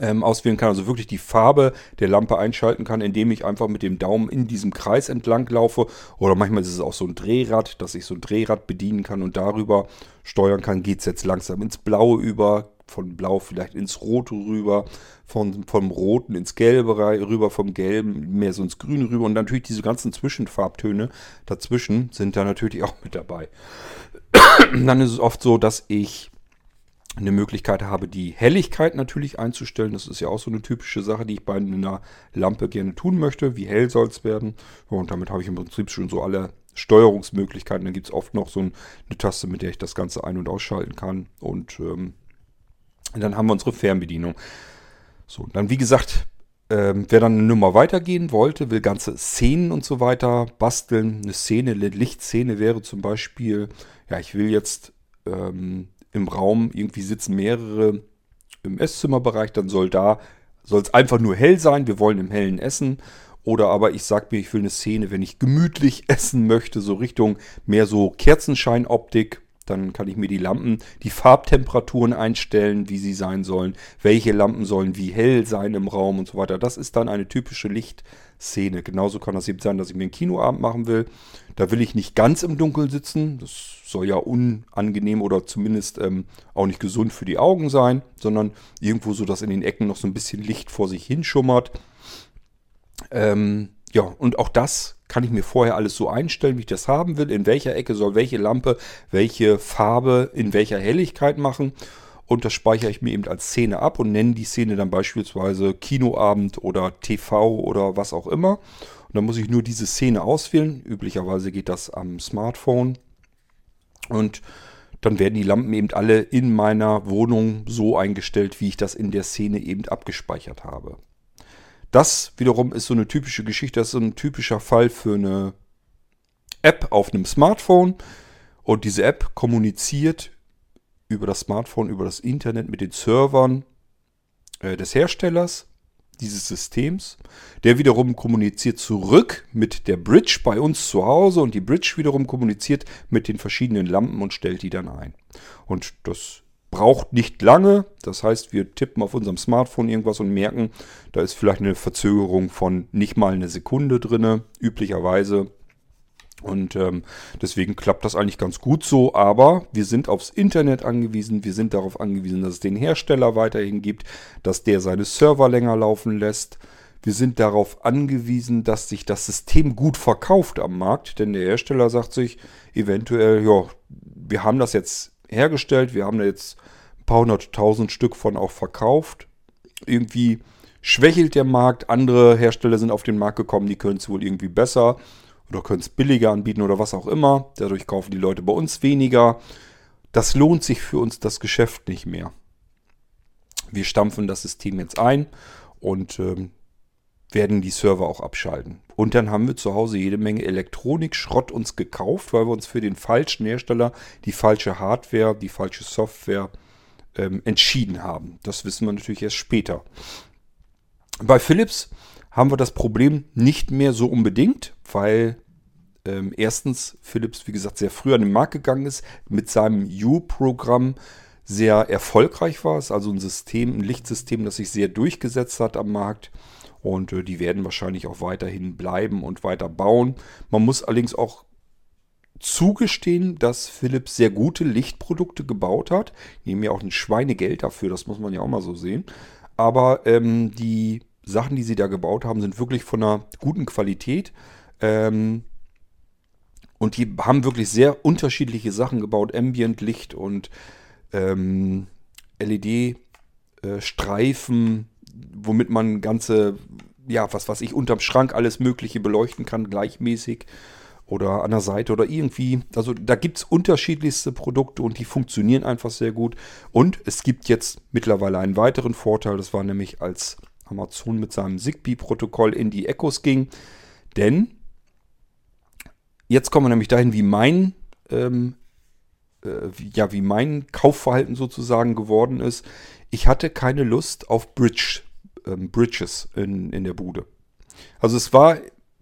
ähm, auswählen kann, also wirklich die Farbe der Lampe einschalten kann, indem ich einfach mit dem Daumen in diesem Kreis entlang laufe. Oder manchmal ist es auch so ein Drehrad, dass ich so ein Drehrad bedienen kann und darüber steuern kann. Geht es jetzt langsam ins Blaue über, von Blau vielleicht ins Rote rüber, von, vom Roten ins Gelbe rüber, vom Gelben mehr so ins Grüne rüber. Und natürlich diese ganzen Zwischenfarbtöne dazwischen sind da natürlich auch mit dabei. Dann ist es oft so, dass ich eine Möglichkeit habe, die Helligkeit natürlich einzustellen. Das ist ja auch so eine typische Sache, die ich bei einer Lampe gerne tun möchte. Wie hell soll es werden? Und damit habe ich im Prinzip schon so alle Steuerungsmöglichkeiten. Dann gibt es oft noch so eine Taste, mit der ich das Ganze ein- und ausschalten kann. Und ähm, dann haben wir unsere Fernbedienung. So, dann wie gesagt, ähm, wer dann eine Nummer weitergehen wollte, will ganze Szenen und so weiter basteln. Eine Szene, eine Lichtszene wäre zum Beispiel, ja, ich will jetzt ähm, im Raum irgendwie sitzen mehrere im Esszimmerbereich, dann soll da, soll es einfach nur hell sein, wir wollen im Hellen essen. Oder aber ich sag mir, ich will eine Szene, wenn ich gemütlich essen möchte, so Richtung mehr so Kerzenscheinoptik. Dann kann ich mir die Lampen, die Farbtemperaturen einstellen, wie sie sein sollen. Welche Lampen sollen wie hell sein im Raum und so weiter. Das ist dann eine typische Lichtszene. Genauso kann das eben sein, dass ich mir einen Kinoabend machen will. Da will ich nicht ganz im Dunkeln sitzen. Das soll ja unangenehm oder zumindest ähm, auch nicht gesund für die Augen sein, sondern irgendwo so, dass in den Ecken noch so ein bisschen Licht vor sich hinschummert. Ähm, ja, und auch das kann ich mir vorher alles so einstellen, wie ich das haben will. In welcher Ecke soll welche Lampe, welche Farbe, in welcher Helligkeit machen. Und das speichere ich mir eben als Szene ab und nenne die Szene dann beispielsweise Kinoabend oder TV oder was auch immer. Und dann muss ich nur diese Szene auswählen. Üblicherweise geht das am Smartphone. Und dann werden die Lampen eben alle in meiner Wohnung so eingestellt, wie ich das in der Szene eben abgespeichert habe. Das wiederum ist so eine typische Geschichte, das ist so ein typischer Fall für eine App auf einem Smartphone. Und diese App kommuniziert über das Smartphone, über das Internet mit den Servern äh, des Herstellers dieses Systems. Der wiederum kommuniziert zurück mit der Bridge bei uns zu Hause und die Bridge wiederum kommuniziert mit den verschiedenen Lampen und stellt die dann ein. Und das braucht nicht lange. Das heißt, wir tippen auf unserem Smartphone irgendwas und merken, da ist vielleicht eine Verzögerung von nicht mal eine Sekunde drin, üblicherweise. Und ähm, deswegen klappt das eigentlich ganz gut so. Aber wir sind aufs Internet angewiesen. Wir sind darauf angewiesen, dass es den Hersteller weiterhin gibt, dass der seine Server länger laufen lässt. Wir sind darauf angewiesen, dass sich das System gut verkauft am Markt. Denn der Hersteller sagt sich eventuell, ja, wir haben das jetzt hergestellt. Wir haben da jetzt ein paar hunderttausend Stück von auch verkauft. Irgendwie schwächelt der Markt. Andere Hersteller sind auf den Markt gekommen, die können es wohl irgendwie besser oder können es billiger anbieten oder was auch immer. Dadurch kaufen die Leute bei uns weniger. Das lohnt sich für uns das Geschäft nicht mehr. Wir stampfen das System jetzt ein und ähm, werden die Server auch abschalten. Und dann haben wir zu Hause jede Menge Elektronik-Schrott uns gekauft, weil wir uns für den falschen Hersteller, die falsche Hardware, die falsche Software ähm, entschieden haben. Das wissen wir natürlich erst später. Bei Philips haben wir das Problem nicht mehr so unbedingt, weil ähm, erstens Philips, wie gesagt, sehr früh an den Markt gegangen ist, mit seinem U-Programm sehr erfolgreich war. Es ist also ein System, ein Lichtsystem, das sich sehr durchgesetzt hat am Markt. Und äh, die werden wahrscheinlich auch weiterhin bleiben und weiter bauen. Man muss allerdings auch zugestehen, dass Philips sehr gute Lichtprodukte gebaut hat. Die nehmen ja auch ein Schweinegeld dafür, das muss man ja auch mal so sehen. Aber ähm, die Sachen, die sie da gebaut haben, sind wirklich von einer guten Qualität. Ähm, und die haben wirklich sehr unterschiedliche Sachen gebaut. Ambient Licht und ähm, LED-Streifen, äh, womit man ganze, ja, was weiß ich, unterm Schrank alles Mögliche beleuchten kann, gleichmäßig oder an der Seite oder irgendwie. Also da gibt es unterschiedlichste Produkte und die funktionieren einfach sehr gut. Und es gibt jetzt mittlerweile einen weiteren Vorteil, das war nämlich als Amazon mit seinem Zigbee-Protokoll in die Echos ging. Denn jetzt kommen wir nämlich dahin, wie mein, ähm, äh, ja, wie mein Kaufverhalten sozusagen geworden ist. Ich hatte keine Lust auf Bridge, ähm, Bridges in, in der Bude. Also es war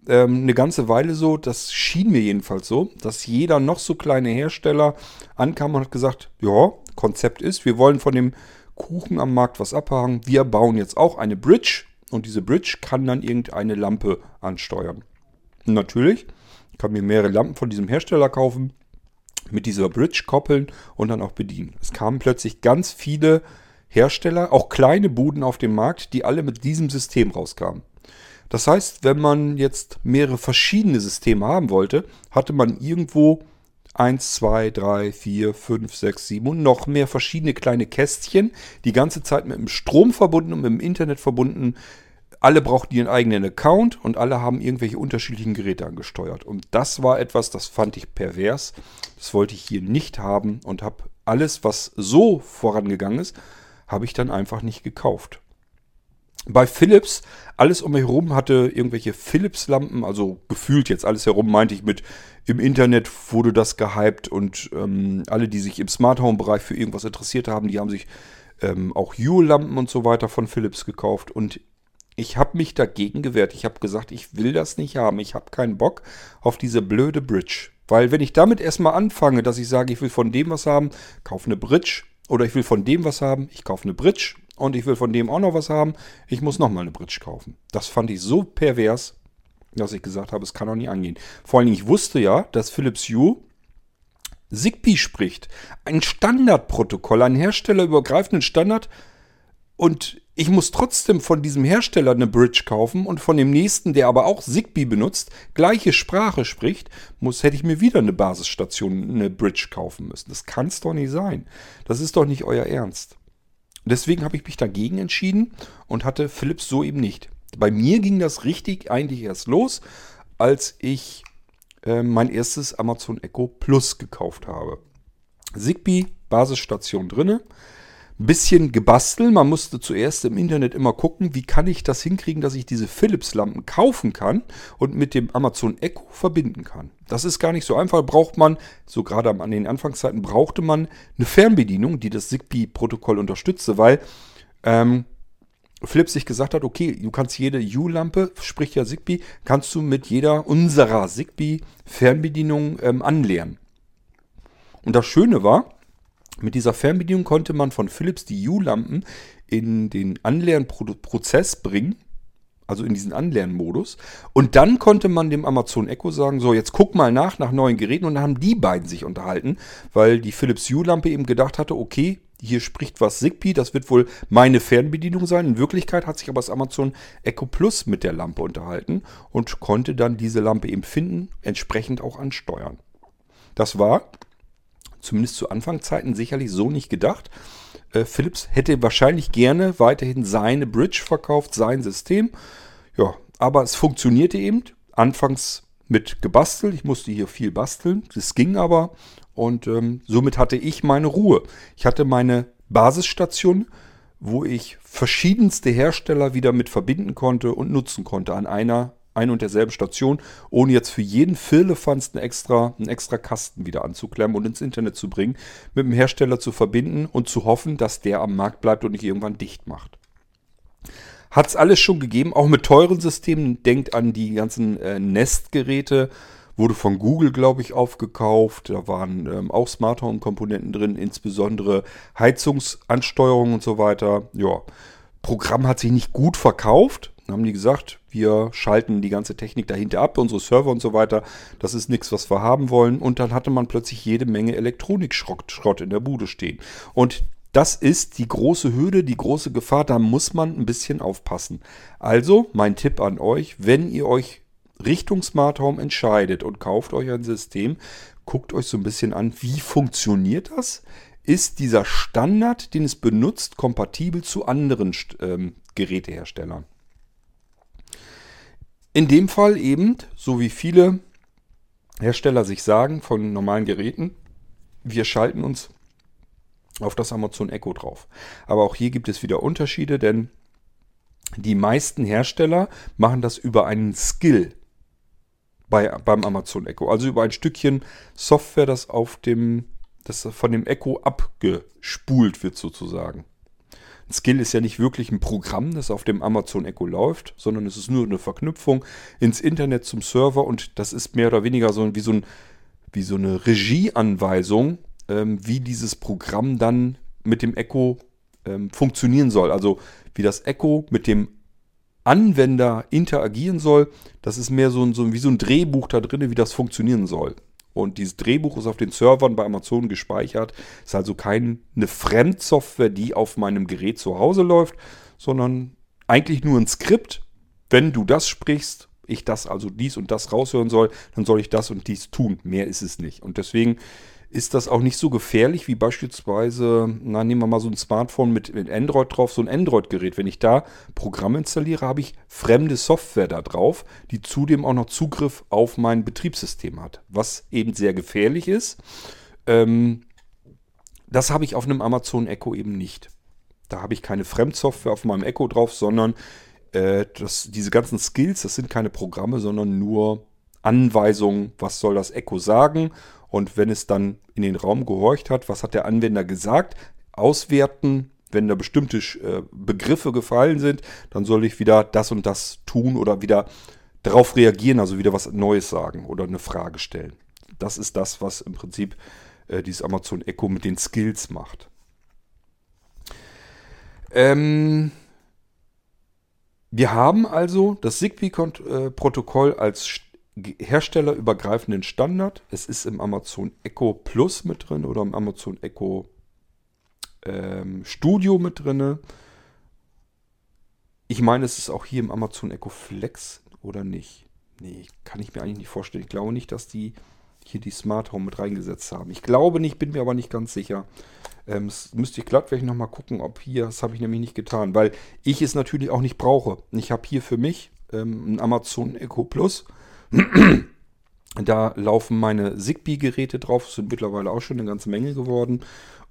ähm, eine ganze Weile so, das schien mir jedenfalls so, dass jeder noch so kleine Hersteller ankam und hat gesagt, ja, Konzept ist, wir wollen von dem Kuchen am Markt was abhaken. Wir bauen jetzt auch eine Bridge und diese Bridge kann dann irgendeine Lampe ansteuern. Und natürlich kann mir mehrere Lampen von diesem Hersteller kaufen, mit dieser Bridge koppeln und dann auch bedienen. Es kamen plötzlich ganz viele Hersteller, auch kleine Buden auf den Markt, die alle mit diesem System rauskamen. Das heißt, wenn man jetzt mehrere verschiedene Systeme haben wollte, hatte man irgendwo 1, 2, 3, 4, 5, 6, 7 und noch mehr verschiedene kleine Kästchen, die ganze Zeit mit dem Strom verbunden und mit dem Internet verbunden. Alle brauchten ihren eigenen Account und alle haben irgendwelche unterschiedlichen Geräte angesteuert. Und das war etwas, das fand ich pervers. Das wollte ich hier nicht haben und habe alles, was so vorangegangen ist, habe ich dann einfach nicht gekauft. Bei Philips, alles um mich herum hatte irgendwelche Philips-Lampen, also gefühlt jetzt alles herum, meinte ich mit im Internet wurde das gehypt und ähm, alle, die sich im Smart Home-Bereich für irgendwas interessiert haben, die haben sich ähm, auch Hue-Lampen und so weiter von Philips gekauft und ich habe mich dagegen gewehrt. Ich habe gesagt, ich will das nicht haben. Ich habe keinen Bock auf diese blöde Bridge. Weil wenn ich damit erstmal anfange, dass ich sage, ich will von dem was haben, kaufe eine Bridge. Oder ich will von dem was haben, ich kaufe eine Bridge. Und ich will von dem auch noch was haben, ich muss nochmal eine Bridge kaufen. Das fand ich so pervers, dass ich gesagt habe, es kann doch nicht angehen. Vor allen Dingen, ich wusste ja, dass Philips Hue Zigbee spricht. Ein Standardprotokoll, ein herstellerübergreifenden Standard. Und ich muss trotzdem von diesem Hersteller eine Bridge kaufen und von dem nächsten, der aber auch Zigbee benutzt, gleiche Sprache spricht, muss, hätte ich mir wieder eine Basisstation, eine Bridge kaufen müssen. Das kann es doch nicht sein. Das ist doch nicht euer Ernst. Deswegen habe ich mich dagegen entschieden und hatte Philips so eben nicht. Bei mir ging das richtig eigentlich erst los, als ich äh, mein erstes Amazon Echo Plus gekauft habe. Zigbee, Basisstation drinne bisschen gebastelt. Man musste zuerst im Internet immer gucken, wie kann ich das hinkriegen, dass ich diese Philips-Lampen kaufen kann und mit dem Amazon Echo verbinden kann. Das ist gar nicht so einfach. Braucht man, so gerade an den Anfangszeiten, brauchte man eine Fernbedienung, die das Zigbee-Protokoll unterstützte, weil ähm, Philips sich gesagt hat, okay, du kannst jede U-Lampe, sprich ja Zigbee, kannst du mit jeder unserer Zigbee-Fernbedienung ähm, anlernen. Und das Schöne war, mit dieser Fernbedienung konnte man von Philips die U-Lampen in den Anlernprozess bringen, also in diesen Anlernmodus. Und dann konnte man dem Amazon Echo sagen, so jetzt guck mal nach, nach neuen Geräten. Und dann haben die beiden sich unterhalten, weil die Philips U-Lampe eben gedacht hatte, okay, hier spricht was Zigbee, das wird wohl meine Fernbedienung sein. In Wirklichkeit hat sich aber das Amazon Echo Plus mit der Lampe unterhalten und konnte dann diese Lampe eben finden, entsprechend auch ansteuern. Das war zumindest zu Anfangszeiten sicherlich so nicht gedacht. Äh, Philips hätte wahrscheinlich gerne weiterhin seine Bridge verkauft, sein System. Ja, aber es funktionierte eben. Anfangs mit gebastelt. Ich musste hier viel basteln. Das ging aber. Und ähm, somit hatte ich meine Ruhe. Ich hatte meine Basisstation, wo ich verschiedenste Hersteller wieder mit verbinden konnte und nutzen konnte an einer ein und derselben Station, ohne jetzt für jeden Firlefanz einen extra, einen extra Kasten wieder anzuklemmen und ins Internet zu bringen, mit dem Hersteller zu verbinden und zu hoffen, dass der am Markt bleibt und nicht irgendwann dicht macht. Hat es alles schon gegeben, auch mit teuren Systemen. Denkt an die ganzen äh, Nest-Geräte, wurde von Google, glaube ich, aufgekauft. Da waren ähm, auch Smart Home-Komponenten drin, insbesondere Heizungsansteuerung und so weiter. Ja, Programm hat sich nicht gut verkauft. Dann haben die gesagt, wir schalten die ganze Technik dahinter ab, unsere Server und so weiter. Das ist nichts, was wir haben wollen. Und dann hatte man plötzlich jede Menge Elektronikschrott in der Bude stehen. Und das ist die große Hürde, die große Gefahr. Da muss man ein bisschen aufpassen. Also mein Tipp an euch, wenn ihr euch Richtung Smart Home entscheidet und kauft euch ein System, guckt euch so ein bisschen an, wie funktioniert das? Ist dieser Standard, den es benutzt, kompatibel zu anderen ähm, Geräteherstellern? In dem Fall eben, so wie viele Hersteller sich sagen von normalen Geräten, wir schalten uns auf das Amazon Echo drauf. Aber auch hier gibt es wieder Unterschiede, denn die meisten Hersteller machen das über einen Skill bei, beim Amazon Echo. Also über ein Stückchen Software, das auf dem, das von dem Echo abgespult wird sozusagen. Skill ist ja nicht wirklich ein Programm, das auf dem Amazon Echo läuft, sondern es ist nur eine Verknüpfung ins Internet zum Server und das ist mehr oder weniger so wie so, ein, wie so eine Regieanweisung, ähm, wie dieses Programm dann mit dem Echo ähm, funktionieren soll. Also wie das Echo mit dem Anwender interagieren soll. Das ist mehr so, ein, so wie so ein Drehbuch da drin, wie das funktionieren soll. Und dieses Drehbuch ist auf den Servern bei Amazon gespeichert. Ist also keine Fremdsoftware, die auf meinem Gerät zu Hause läuft, sondern eigentlich nur ein Skript. Wenn du das sprichst, ich das also dies und das raushören soll, dann soll ich das und dies tun. Mehr ist es nicht. Und deswegen ist das auch nicht so gefährlich wie beispielsweise, na, nehmen wir mal so ein Smartphone mit, mit Android drauf, so ein Android-Gerät. Wenn ich da Programm installiere, habe ich fremde Software da drauf, die zudem auch noch Zugriff auf mein Betriebssystem hat, was eben sehr gefährlich ist. Ähm, das habe ich auf einem Amazon Echo eben nicht. Da habe ich keine Fremdsoftware auf meinem Echo drauf, sondern äh, das, diese ganzen Skills, das sind keine Programme, sondern nur Anweisungen, was soll das Echo sagen. Und wenn es dann in den Raum gehorcht hat, was hat der Anwender gesagt, auswerten, wenn da bestimmte äh, Begriffe gefallen sind, dann soll ich wieder das und das tun oder wieder darauf reagieren, also wieder was Neues sagen oder eine Frage stellen. Das ist das, was im Prinzip äh, dieses Amazon Echo mit den Skills macht. Ähm, wir haben also das Zigbee-Protokoll als herstellerübergreifenden Standard. Es ist im Amazon Echo Plus mit drin oder im Amazon Echo ähm, Studio mit drin. Ich meine, es ist auch hier im Amazon Echo Flex oder nicht. Nee, kann ich mir eigentlich nicht vorstellen. Ich glaube nicht, dass die hier die Smart Home mit reingesetzt haben. Ich glaube nicht, bin mir aber nicht ganz sicher. Ähm, das müsste ich glatt vielleicht nochmal gucken, ob hier, das habe ich nämlich nicht getan, weil ich es natürlich auch nicht brauche. Ich habe hier für mich ähm, ein Amazon Echo Plus. da laufen meine Zigbee-Geräte drauf, sind mittlerweile auch schon eine ganze Menge geworden.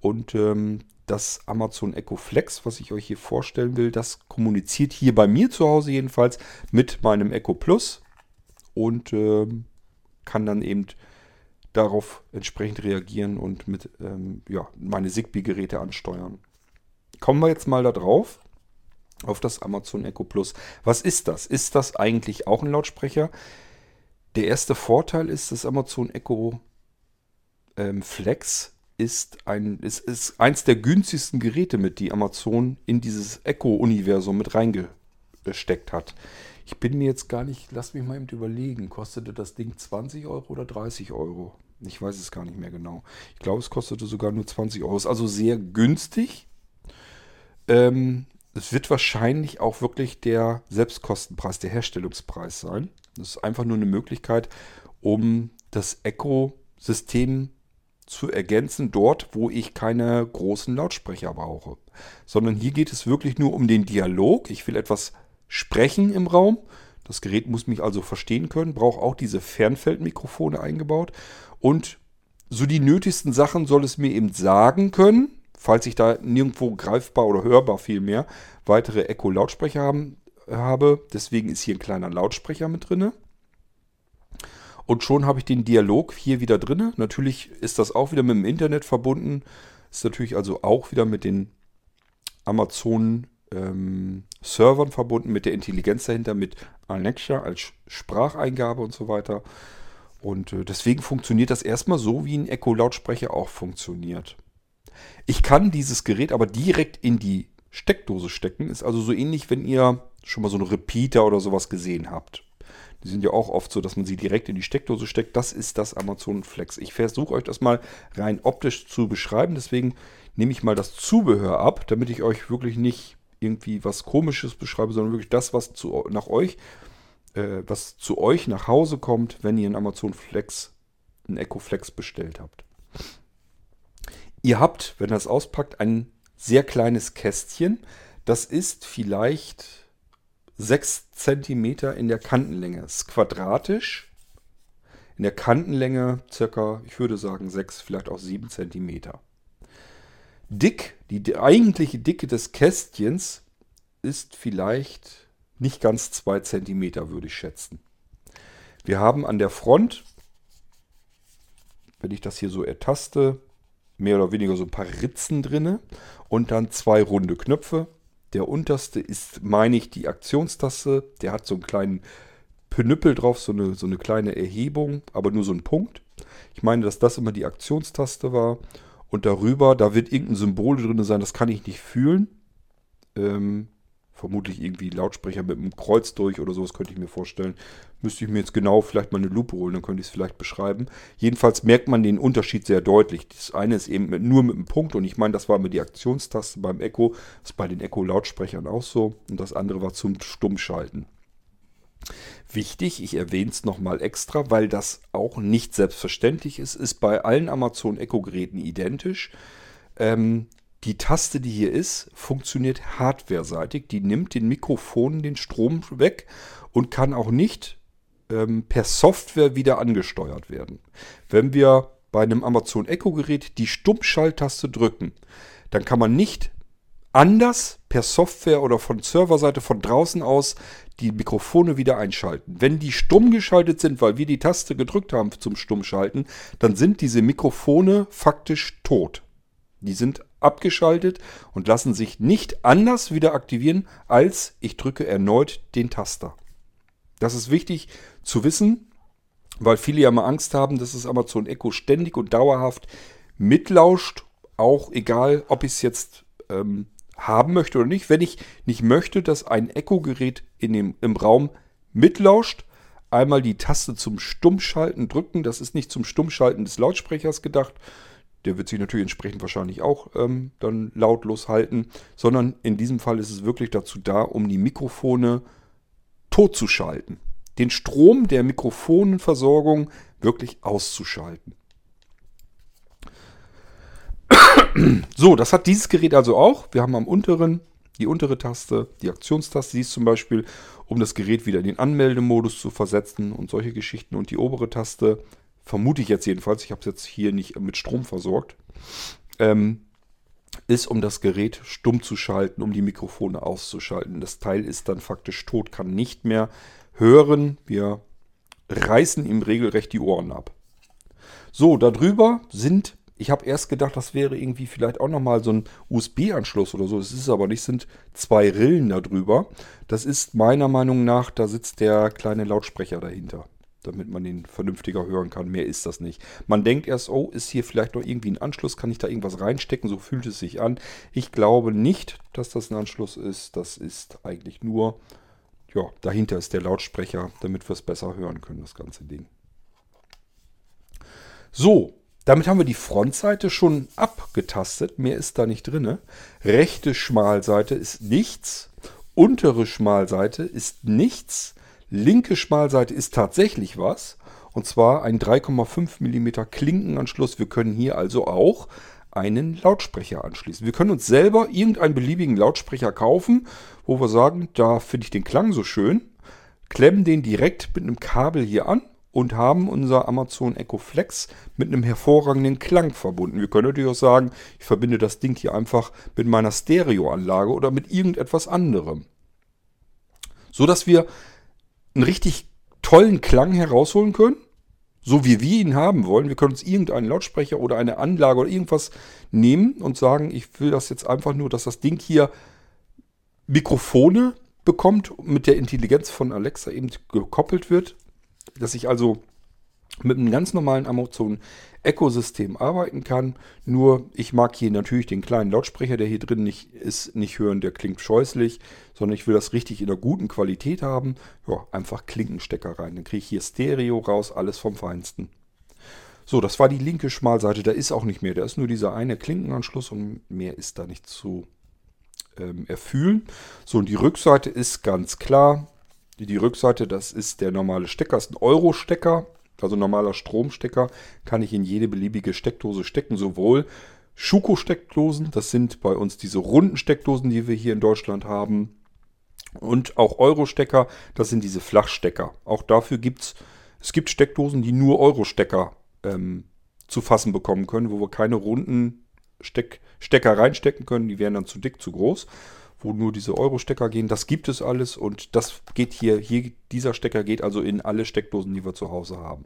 Und ähm, das Amazon Echo Flex, was ich euch hier vorstellen will, das kommuniziert hier bei mir zu Hause jedenfalls mit meinem Echo Plus und ähm, kann dann eben darauf entsprechend reagieren und mit ähm, ja, meine Zigbee-Geräte ansteuern. Kommen wir jetzt mal da drauf, auf das Amazon Echo Plus. Was ist das? Ist das eigentlich auch ein Lautsprecher? Der erste Vorteil ist, das Amazon Echo ähm, Flex ist, ein, ist, ist eins der günstigsten Geräte, mit die Amazon in dieses Echo-Universum mit reingesteckt hat. Ich bin mir jetzt gar nicht, lass mich mal eben überlegen, kostete das Ding 20 Euro oder 30 Euro? Ich weiß es gar nicht mehr genau. Ich glaube, es kostete sogar nur 20 Euro. Ist also sehr günstig. Ähm, es wird wahrscheinlich auch wirklich der Selbstkostenpreis, der Herstellungspreis sein. Das ist einfach nur eine Möglichkeit, um das Echo-System zu ergänzen, dort, wo ich keine großen Lautsprecher brauche. Sondern hier geht es wirklich nur um den Dialog. Ich will etwas sprechen im Raum. Das Gerät muss mich also verstehen können, braucht auch diese Fernfeldmikrofone eingebaut. Und so die nötigsten Sachen soll es mir eben sagen können, falls ich da nirgendwo greifbar oder hörbar vielmehr weitere Echo-Lautsprecher haben, habe. Deswegen ist hier ein kleiner Lautsprecher mit drin. Und schon habe ich den Dialog hier wieder drin. Natürlich ist das auch wieder mit dem Internet verbunden. Ist natürlich also auch wieder mit den Amazon ähm, Servern verbunden, mit der Intelligenz dahinter, mit Alexa als Spracheingabe und so weiter. Und äh, deswegen funktioniert das erstmal so, wie ein Echo-Lautsprecher auch funktioniert. Ich kann dieses Gerät aber direkt in die Steckdose stecken. Ist also so ähnlich, wenn ihr schon mal so einen Repeater oder sowas gesehen habt. Die sind ja auch oft so, dass man sie direkt in die Steckdose steckt. Das ist das Amazon Flex. Ich versuche euch das mal rein optisch zu beschreiben. Deswegen nehme ich mal das Zubehör ab, damit ich euch wirklich nicht irgendwie was Komisches beschreibe, sondern wirklich das, was zu, nach euch, äh, was zu euch nach Hause kommt, wenn ihr einen Amazon Flex, einen Echo Flex bestellt habt. Ihr habt, wenn ihr das auspackt, ein sehr kleines Kästchen. Das ist vielleicht 6 cm in der Kantenlänge. Ist quadratisch. In der Kantenlänge circa, ich würde sagen 6, vielleicht auch 7 cm. Dick, die, eigentliche Dicke des Kästchens ist vielleicht nicht ganz 2 cm, würde ich schätzen. Wir haben an der Front, wenn ich das hier so ertaste, mehr oder weniger so ein paar Ritzen drinne und dann zwei runde Knöpfe, der unterste ist, meine ich, die Aktionstaste. Der hat so einen kleinen Pnüppel drauf, so eine, so eine kleine Erhebung, aber nur so ein Punkt. Ich meine, dass das immer die Aktionstaste war. Und darüber, da wird irgendein Symbol drin sein, das kann ich nicht fühlen. Ähm, vermutlich irgendwie Lautsprecher mit einem Kreuz durch oder sowas könnte ich mir vorstellen. Müsste ich mir jetzt genau vielleicht mal eine Lupe holen, dann könnte ich es vielleicht beschreiben. Jedenfalls merkt man den Unterschied sehr deutlich. Das eine ist eben mit, nur mit einem Punkt und ich meine, das war immer die Aktionstaste beim Echo. Das ist bei den Echo-Lautsprechern auch so. Und das andere war zum Stummschalten. Wichtig, ich erwähne es nochmal extra, weil das auch nicht selbstverständlich ist, ist bei allen Amazon Echo-Geräten identisch. Ähm, die Taste, die hier ist, funktioniert hardware-seitig. Die nimmt den Mikrofonen den Strom weg und kann auch nicht ähm, per Software wieder angesteuert werden. Wenn wir bei einem Amazon Echo Gerät die Stummschalttaste drücken, dann kann man nicht anders per Software oder von Serverseite von draußen aus die Mikrofone wieder einschalten. Wenn die stumm geschaltet sind, weil wir die Taste gedrückt haben zum Stummschalten, dann sind diese Mikrofone faktisch tot. Die sind abgeschaltet und lassen sich nicht anders wieder aktivieren, als ich drücke erneut den Taster. Das ist wichtig zu wissen, weil viele ja mal Angst haben, dass das Amazon Echo ständig und dauerhaft mitlauscht, auch egal, ob ich es jetzt ähm, haben möchte oder nicht. Wenn ich nicht möchte, dass ein Echo-Gerät im Raum mitlauscht, einmal die Taste zum Stummschalten drücken. Das ist nicht zum Stummschalten des Lautsprechers gedacht. Der wird sich natürlich entsprechend wahrscheinlich auch ähm, dann lautlos halten, sondern in diesem Fall ist es wirklich dazu da, um die Mikrofone totzuschalten. Den Strom der Mikrofonenversorgung wirklich auszuschalten. So, das hat dieses Gerät also auch. Wir haben am unteren die untere Taste, die Aktionstaste, die ist zum Beispiel, um das Gerät wieder in den Anmeldemodus zu versetzen und solche Geschichten. Und die obere Taste, vermute ich jetzt jedenfalls, ich habe es jetzt hier nicht mit Strom versorgt, ähm, ist, um das Gerät stumm zu schalten, um die Mikrofone auszuschalten. Das Teil ist dann faktisch tot, kann nicht mehr hören. Wir reißen ihm regelrecht die Ohren ab. So, darüber sind ich habe erst gedacht, das wäre irgendwie vielleicht auch nochmal so ein USB-Anschluss oder so. Es ist aber nicht, sind zwei Rillen darüber. Das ist meiner Meinung nach, da sitzt der kleine Lautsprecher dahinter, damit man den vernünftiger hören kann. Mehr ist das nicht. Man denkt erst, oh, ist hier vielleicht noch irgendwie ein Anschluss? Kann ich da irgendwas reinstecken? So fühlt es sich an. Ich glaube nicht, dass das ein Anschluss ist. Das ist eigentlich nur, ja, dahinter ist der Lautsprecher, damit wir es besser hören können, das ganze Ding. So, damit haben wir die Frontseite schon abgetastet. Mehr ist da nicht drin. Rechte Schmalseite ist nichts. Untere Schmalseite ist nichts. Linke Schmalseite ist tatsächlich was. Und zwar ein 3,5 mm Klinkenanschluss. Wir können hier also auch einen Lautsprecher anschließen. Wir können uns selber irgendeinen beliebigen Lautsprecher kaufen, wo wir sagen, da finde ich den Klang so schön. Klemmen den direkt mit einem Kabel hier an und haben unser Amazon Echo Flex mit einem hervorragenden Klang verbunden. Wir können natürlich auch sagen, ich verbinde das Ding hier einfach mit meiner Stereoanlage oder mit irgendetwas anderem. So dass wir einen richtig tollen Klang herausholen können, so wie wir ihn haben wollen. Wir können uns irgendeinen Lautsprecher oder eine Anlage oder irgendwas nehmen und sagen, ich will das jetzt einfach nur, dass das Ding hier Mikrofone bekommt, mit der Intelligenz von Alexa eben gekoppelt wird dass ich also mit einem ganz normalen Amazon Echo-System arbeiten kann. Nur ich mag hier natürlich den kleinen Lautsprecher, der hier drin nicht ist, nicht hören, der klingt scheußlich, sondern ich will das richtig in der guten Qualität haben. Ja, einfach Klinkenstecker rein. Dann kriege ich hier Stereo raus, alles vom Feinsten. So, das war die linke Schmalseite. Da ist auch nicht mehr. Da ist nur dieser eine Klinkenanschluss und mehr ist da nicht zu ähm, erfühlen. So, und die Rückseite ist ganz klar. Die Rückseite, das ist der normale Stecker, ist ein Euro-Stecker, also normaler Stromstecker, kann ich in jede beliebige Steckdose stecken, sowohl Schuko-Steckdosen, das sind bei uns diese runden Steckdosen, die wir hier in Deutschland haben, und auch Euro-Stecker, das sind diese Flachstecker. Auch dafür gibt es, es Steckdosen, die nur Euro-Stecker ähm, zu fassen bekommen können, wo wir keine runden Steck, Stecker reinstecken können, die wären dann zu dick, zu groß wo nur diese Euro-Stecker gehen. Das gibt es alles und das geht hier, hier, dieser Stecker geht also in alle Steckdosen, die wir zu Hause haben.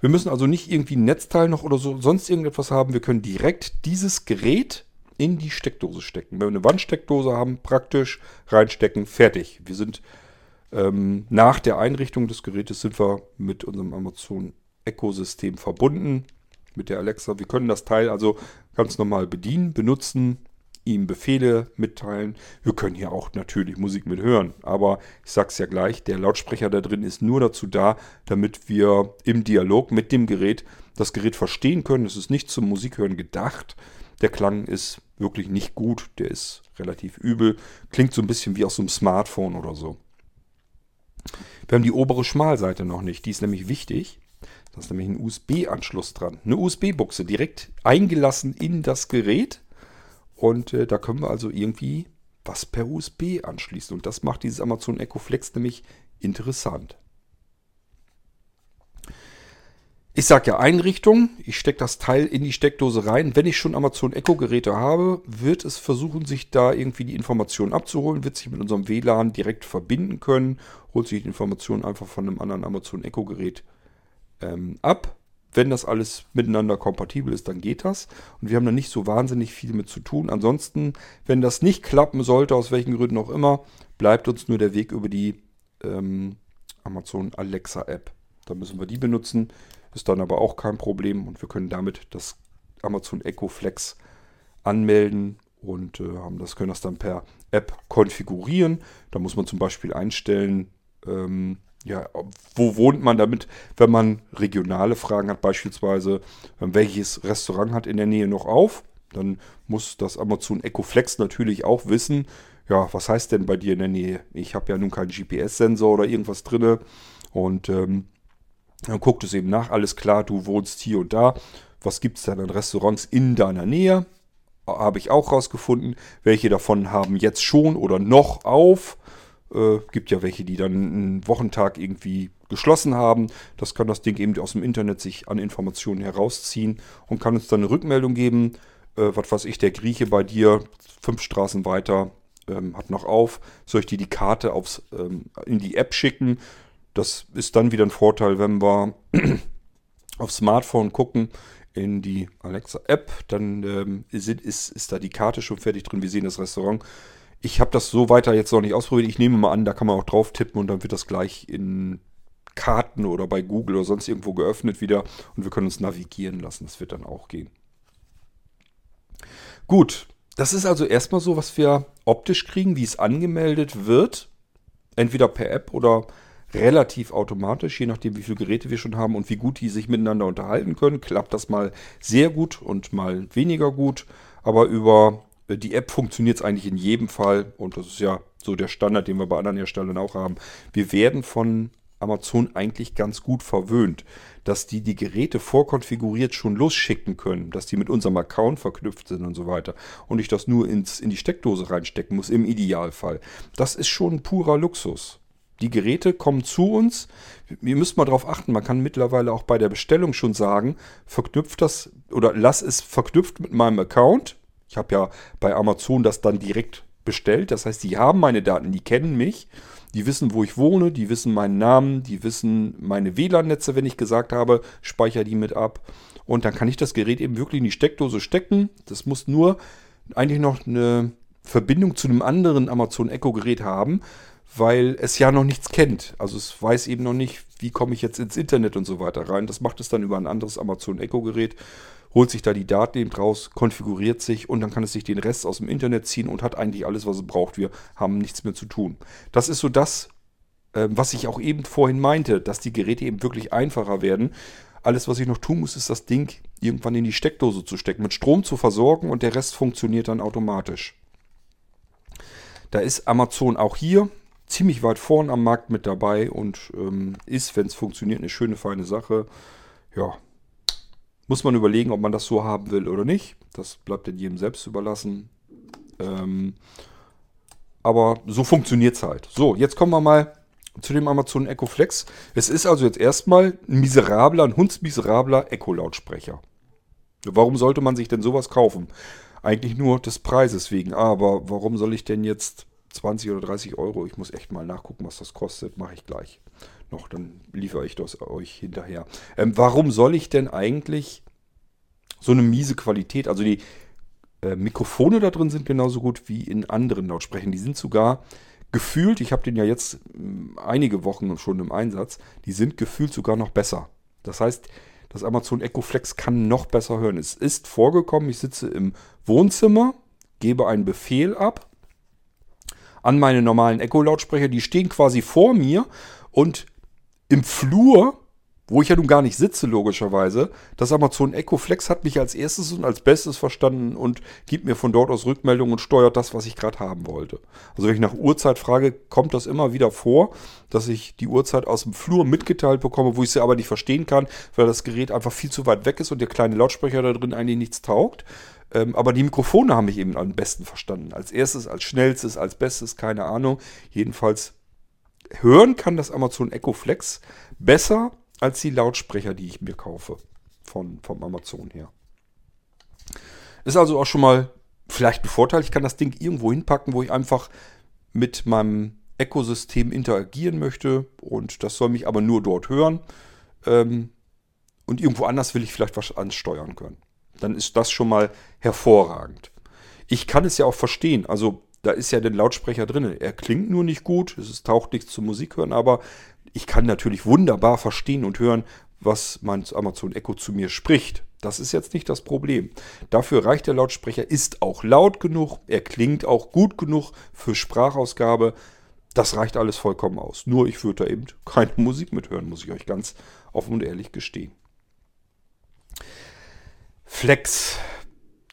Wir müssen also nicht irgendwie ein Netzteil noch oder so, sonst irgendetwas haben. Wir können direkt dieses Gerät in die Steckdose stecken. Wenn wir eine Wandsteckdose haben, praktisch reinstecken, fertig. Wir sind ähm, nach der Einrichtung des Gerätes sind wir mit unserem Amazon Echo-System verbunden, mit der Alexa. Wir können das Teil also ganz normal bedienen, benutzen, ihm Befehle mitteilen. Wir können hier auch natürlich Musik mit hören, aber ich sage es ja gleich, der Lautsprecher da drin ist nur dazu da, damit wir im Dialog mit dem Gerät das Gerät verstehen können. Es ist nicht zum Musikhören gedacht. Der Klang ist wirklich nicht gut, der ist relativ übel, klingt so ein bisschen wie aus so einem Smartphone oder so. Wir haben die obere Schmalseite noch nicht, die ist nämlich wichtig. Da ist nämlich ein USB-Anschluss dran. Eine USB-Buchse direkt eingelassen in das Gerät und äh, da können wir also irgendwie was per USB anschließen. Und das macht dieses Amazon Echo Flex nämlich interessant. Ich sage ja Einrichtung. Ich stecke das Teil in die Steckdose rein. Wenn ich schon Amazon Echo Geräte habe, wird es versuchen, sich da irgendwie die Informationen abzuholen, wird sich mit unserem WLAN direkt verbinden können, holt sich die Informationen einfach von einem anderen Amazon Echo Gerät ähm, ab. Wenn das alles miteinander kompatibel ist, dann geht das. Und wir haben da nicht so wahnsinnig viel mit zu tun. Ansonsten, wenn das nicht klappen sollte, aus welchen Gründen auch immer, bleibt uns nur der Weg über die ähm, Amazon Alexa App. Da müssen wir die benutzen. Ist dann aber auch kein Problem und wir können damit das Amazon Echo Flex anmelden und äh, haben das, können das dann per App konfigurieren. Da muss man zum Beispiel einstellen, ähm, ja, wo wohnt man damit, wenn man regionale Fragen hat, beispielsweise, äh, welches Restaurant hat in der Nähe noch auf. Dann muss das Amazon Echo Flex natürlich auch wissen, ja, was heißt denn bei dir in der Nähe? Ich habe ja nun keinen GPS-Sensor oder irgendwas drin. Und ähm, dann guckt es eben nach, alles klar, du wohnst hier und da. Was gibt es denn an Restaurants in deiner Nähe? Habe ich auch rausgefunden. Welche davon haben jetzt schon oder noch auf? Äh, gibt ja welche, die dann einen Wochentag irgendwie geschlossen haben. Das kann das Ding eben aus dem Internet sich an Informationen herausziehen und kann uns dann eine Rückmeldung geben. Äh, was weiß ich, der Grieche bei dir, fünf Straßen weiter, ähm, hat noch auf. Soll ich dir die Karte aufs, ähm, in die App schicken? Das ist dann wieder ein Vorteil, wenn wir auf Smartphone gucken in die Alexa-App, dann ähm, ist, ist, ist da die Karte schon fertig drin. Wir sehen das Restaurant. Ich habe das so weiter jetzt noch nicht ausprobiert. Ich nehme mal an, da kann man auch drauf tippen und dann wird das gleich in Karten oder bei Google oder sonst irgendwo geöffnet wieder und wir können uns navigieren lassen. Das wird dann auch gehen. Gut, das ist also erstmal so, was wir optisch kriegen, wie es angemeldet wird. Entweder per App oder relativ automatisch, je nachdem, wie viele Geräte wir schon haben und wie gut die sich miteinander unterhalten können. Klappt das mal sehr gut und mal weniger gut. Aber über die App funktioniert eigentlich in jedem Fall. Und das ist ja so der Standard, den wir bei anderen Herstellern auch haben. Wir werden von Amazon eigentlich ganz gut verwöhnt, dass die die Geräte vorkonfiguriert schon losschicken können, dass die mit unserem Account verknüpft sind und so weiter und ich das nur ins, in die Steckdose reinstecken muss im Idealfall. Das ist schon purer Luxus. Die Geräte kommen zu uns. Ihr müsst mal darauf achten, man kann mittlerweile auch bei der Bestellung schon sagen, verknüpft das oder lass es verknüpft mit meinem Account. Ich habe ja bei Amazon das dann direkt bestellt. Das heißt, die haben meine Daten, die kennen mich, die wissen, wo ich wohne, die wissen meinen Namen, die wissen meine WLAN-Netze, wenn ich gesagt habe, speichere die mit ab. Und dann kann ich das Gerät eben wirklich in die Steckdose stecken. Das muss nur eigentlich noch eine Verbindung zu einem anderen Amazon Echo-Gerät haben weil es ja noch nichts kennt. Also es weiß eben noch nicht, wie komme ich jetzt ins Internet und so weiter rein. Das macht es dann über ein anderes Amazon Echo Gerät, holt sich da die Daten eben raus, konfiguriert sich und dann kann es sich den Rest aus dem Internet ziehen und hat eigentlich alles, was es braucht. Wir haben nichts mehr zu tun. Das ist so das, äh, was ich auch eben vorhin meinte, dass die Geräte eben wirklich einfacher werden. Alles, was ich noch tun muss, ist das Ding irgendwann in die Steckdose zu stecken, mit Strom zu versorgen und der Rest funktioniert dann automatisch. Da ist Amazon auch hier ziemlich weit vorn am Markt mit dabei und ähm, ist, wenn es funktioniert, eine schöne, feine Sache. Ja, muss man überlegen, ob man das so haben will oder nicht. Das bleibt dann jedem selbst überlassen. Ähm, aber so funktioniert es halt. So, jetzt kommen wir mal zu dem Amazon Echo Flex. Es ist also jetzt erstmal ein miserabler, ein hundsmiserabler Echo-Lautsprecher. Warum sollte man sich denn sowas kaufen? Eigentlich nur des Preises wegen. Aber warum soll ich denn jetzt 20 oder 30 Euro. Ich muss echt mal nachgucken, was das kostet. Mache ich gleich noch. Dann liefere ich das euch hinterher. Ähm, warum soll ich denn eigentlich so eine miese Qualität? Also die äh, Mikrofone da drin sind genauso gut wie in anderen Lautsprechern. Die sind sogar gefühlt, ich habe den ja jetzt äh, einige Wochen schon im Einsatz, die sind gefühlt sogar noch besser. Das heißt, das Amazon Echo Flex kann noch besser hören. Es ist vorgekommen, ich sitze im Wohnzimmer, gebe einen Befehl ab an meine normalen Echo-Lautsprecher. Die stehen quasi vor mir und im Flur, wo ich ja nun gar nicht sitze, logischerweise, das Amazon Echo Flex hat mich als erstes und als bestes verstanden und gibt mir von dort aus Rückmeldungen und steuert das, was ich gerade haben wollte. Also wenn ich nach Uhrzeit frage, kommt das immer wieder vor, dass ich die Uhrzeit aus dem Flur mitgeteilt bekomme, wo ich sie aber nicht verstehen kann, weil das Gerät einfach viel zu weit weg ist und der kleine Lautsprecher da drin eigentlich nichts taugt. Ähm, aber die Mikrofone haben mich eben am besten verstanden. Als erstes, als schnellstes, als bestes, keine Ahnung. Jedenfalls hören kann das Amazon Echo Flex besser als die Lautsprecher, die ich mir kaufe. Von, vom Amazon her. Ist also auch schon mal vielleicht ein Vorteil. Ich kann das Ding irgendwo hinpacken, wo ich einfach mit meinem Ökosystem interagieren möchte. Und das soll mich aber nur dort hören. Ähm, und irgendwo anders will ich vielleicht was ansteuern können. Dann ist das schon mal hervorragend. Ich kann es ja auch verstehen. Also da ist ja der Lautsprecher drin. Er klingt nur nicht gut. Es taucht nichts zum Musik hören, aber ich kann natürlich wunderbar verstehen und hören, was mein Amazon Echo zu mir spricht. Das ist jetzt nicht das Problem. Dafür reicht der Lautsprecher, ist auch laut genug, er klingt auch gut genug für Sprachausgabe. Das reicht alles vollkommen aus. Nur ich würde da eben keine Musik mithören, muss ich euch ganz offen und ehrlich gestehen. Flex.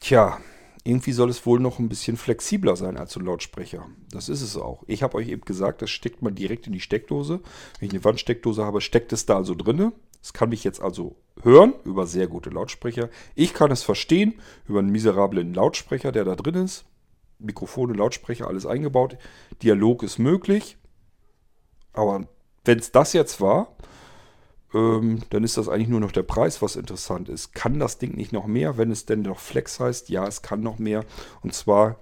Tja, irgendwie soll es wohl noch ein bisschen flexibler sein als ein Lautsprecher. Das ist es auch. Ich habe euch eben gesagt, das steckt man direkt in die Steckdose. Wenn ich eine Wandsteckdose habe, steckt es da also drinne. Es kann mich jetzt also hören über sehr gute Lautsprecher. Ich kann es verstehen über einen miserablen Lautsprecher, der da drin ist. Mikrofone, Lautsprecher, alles eingebaut. Dialog ist möglich. Aber wenn es das jetzt war, ähm, dann ist das eigentlich nur noch der Preis, was interessant ist. Kann das Ding nicht noch mehr, wenn es denn noch Flex heißt? Ja, es kann noch mehr. Und zwar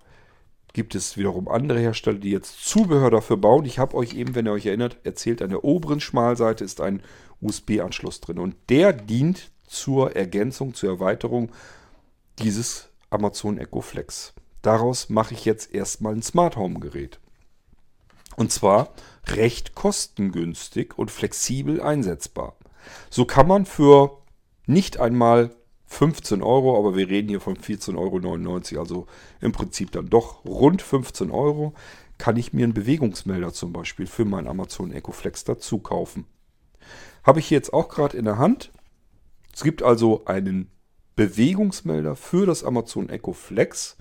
gibt es wiederum andere Hersteller, die jetzt Zubehör dafür bauen. Ich habe euch eben, wenn ihr euch erinnert, erzählt, an der oberen Schmalseite ist ein USB-Anschluss drin. Und der dient zur Ergänzung, zur Erweiterung dieses Amazon Echo Flex. Daraus mache ich jetzt erstmal ein Smart Home Gerät. Und zwar recht kostengünstig und flexibel einsetzbar. So kann man für nicht einmal 15 Euro, aber wir reden hier von 14,99 Euro, also im Prinzip dann doch rund 15 Euro, kann ich mir einen Bewegungsmelder zum Beispiel für mein Amazon Echo Flex dazu kaufen. Habe ich jetzt auch gerade in der Hand. Es gibt also einen Bewegungsmelder für das Amazon Echo Flex.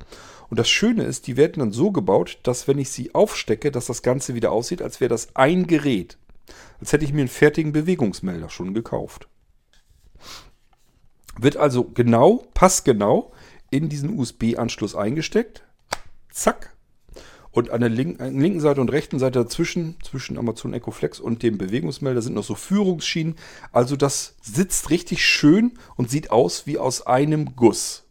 Und das Schöne ist, die werden dann so gebaut, dass wenn ich sie aufstecke, dass das Ganze wieder aussieht, als wäre das ein Gerät. Als hätte ich mir einen fertigen Bewegungsmelder schon gekauft. Wird also genau, passgenau in diesen USB-Anschluss eingesteckt. Zack, und an der linken, linken Seite und rechten Seite dazwischen, zwischen Amazon Echo Flex und dem Bewegungsmelder, sind noch so Führungsschienen. Also das sitzt richtig schön und sieht aus wie aus einem Guss.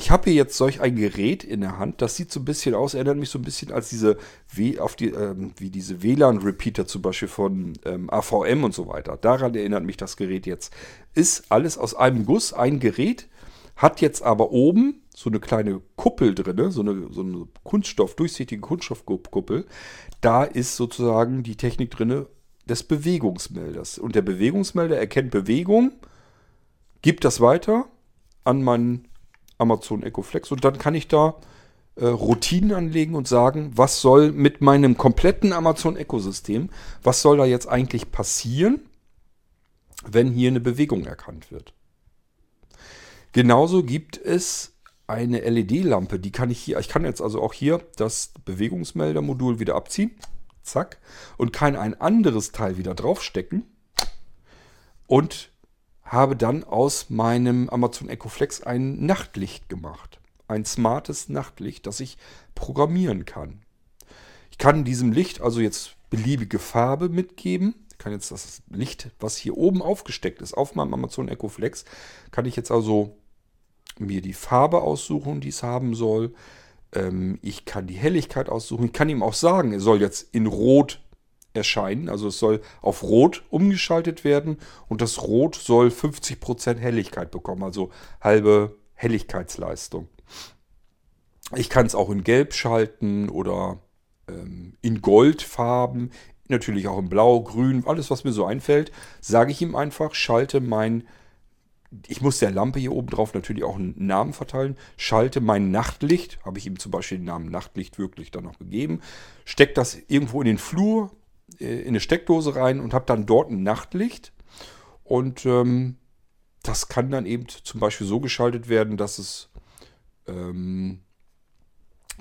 Ich habe hier jetzt solch ein Gerät in der Hand, das sieht so ein bisschen aus, erinnert mich so ein bisschen als diese, w, auf die, ähm, wie diese WLAN-Repeater zum Beispiel von ähm, AVM und so weiter. Daran erinnert mich das Gerät jetzt. Ist alles aus einem Guss, ein Gerät, hat jetzt aber oben so eine kleine Kuppel drin, so eine, so eine Kunststoff, durchsichtige Kunststoffkuppel. Da ist sozusagen die Technik drin des Bewegungsmelders. Und der Bewegungsmelder erkennt Bewegung, gibt das weiter an meinen Amazon Echo Flex und dann kann ich da äh, Routinen anlegen und sagen, was soll mit meinem kompletten Amazon Echo-System, was soll da jetzt eigentlich passieren, wenn hier eine Bewegung erkannt wird. Genauso gibt es eine LED-Lampe, die kann ich hier, ich kann jetzt also auch hier das Bewegungsmeldermodul wieder abziehen, zack, und kann ein anderes Teil wieder draufstecken und habe dann aus meinem Amazon Echo Flex ein Nachtlicht gemacht. Ein smartes Nachtlicht, das ich programmieren kann. Ich kann diesem Licht also jetzt beliebige Farbe mitgeben. Ich kann jetzt das Licht, was hier oben aufgesteckt ist, auf meinem Amazon Echo Flex, kann ich jetzt also mir die Farbe aussuchen, die es haben soll. Ähm, ich kann die Helligkeit aussuchen. Ich kann ihm auch sagen, er soll jetzt in Rot erscheinen. Also es soll auf Rot umgeschaltet werden und das Rot soll 50% Helligkeit bekommen, also halbe Helligkeitsleistung. Ich kann es auch in Gelb schalten oder ähm, in Goldfarben, natürlich auch in Blau, Grün, alles was mir so einfällt. Sage ich ihm einfach, schalte mein ich muss der Lampe hier oben drauf natürlich auch einen Namen verteilen. Schalte mein Nachtlicht, habe ich ihm zum Beispiel den Namen Nachtlicht wirklich dann noch gegeben. Steck das irgendwo in den Flur, in eine Steckdose rein und habe dann dort ein Nachtlicht. Und ähm, das kann dann eben zum Beispiel so geschaltet werden, dass es, ähm,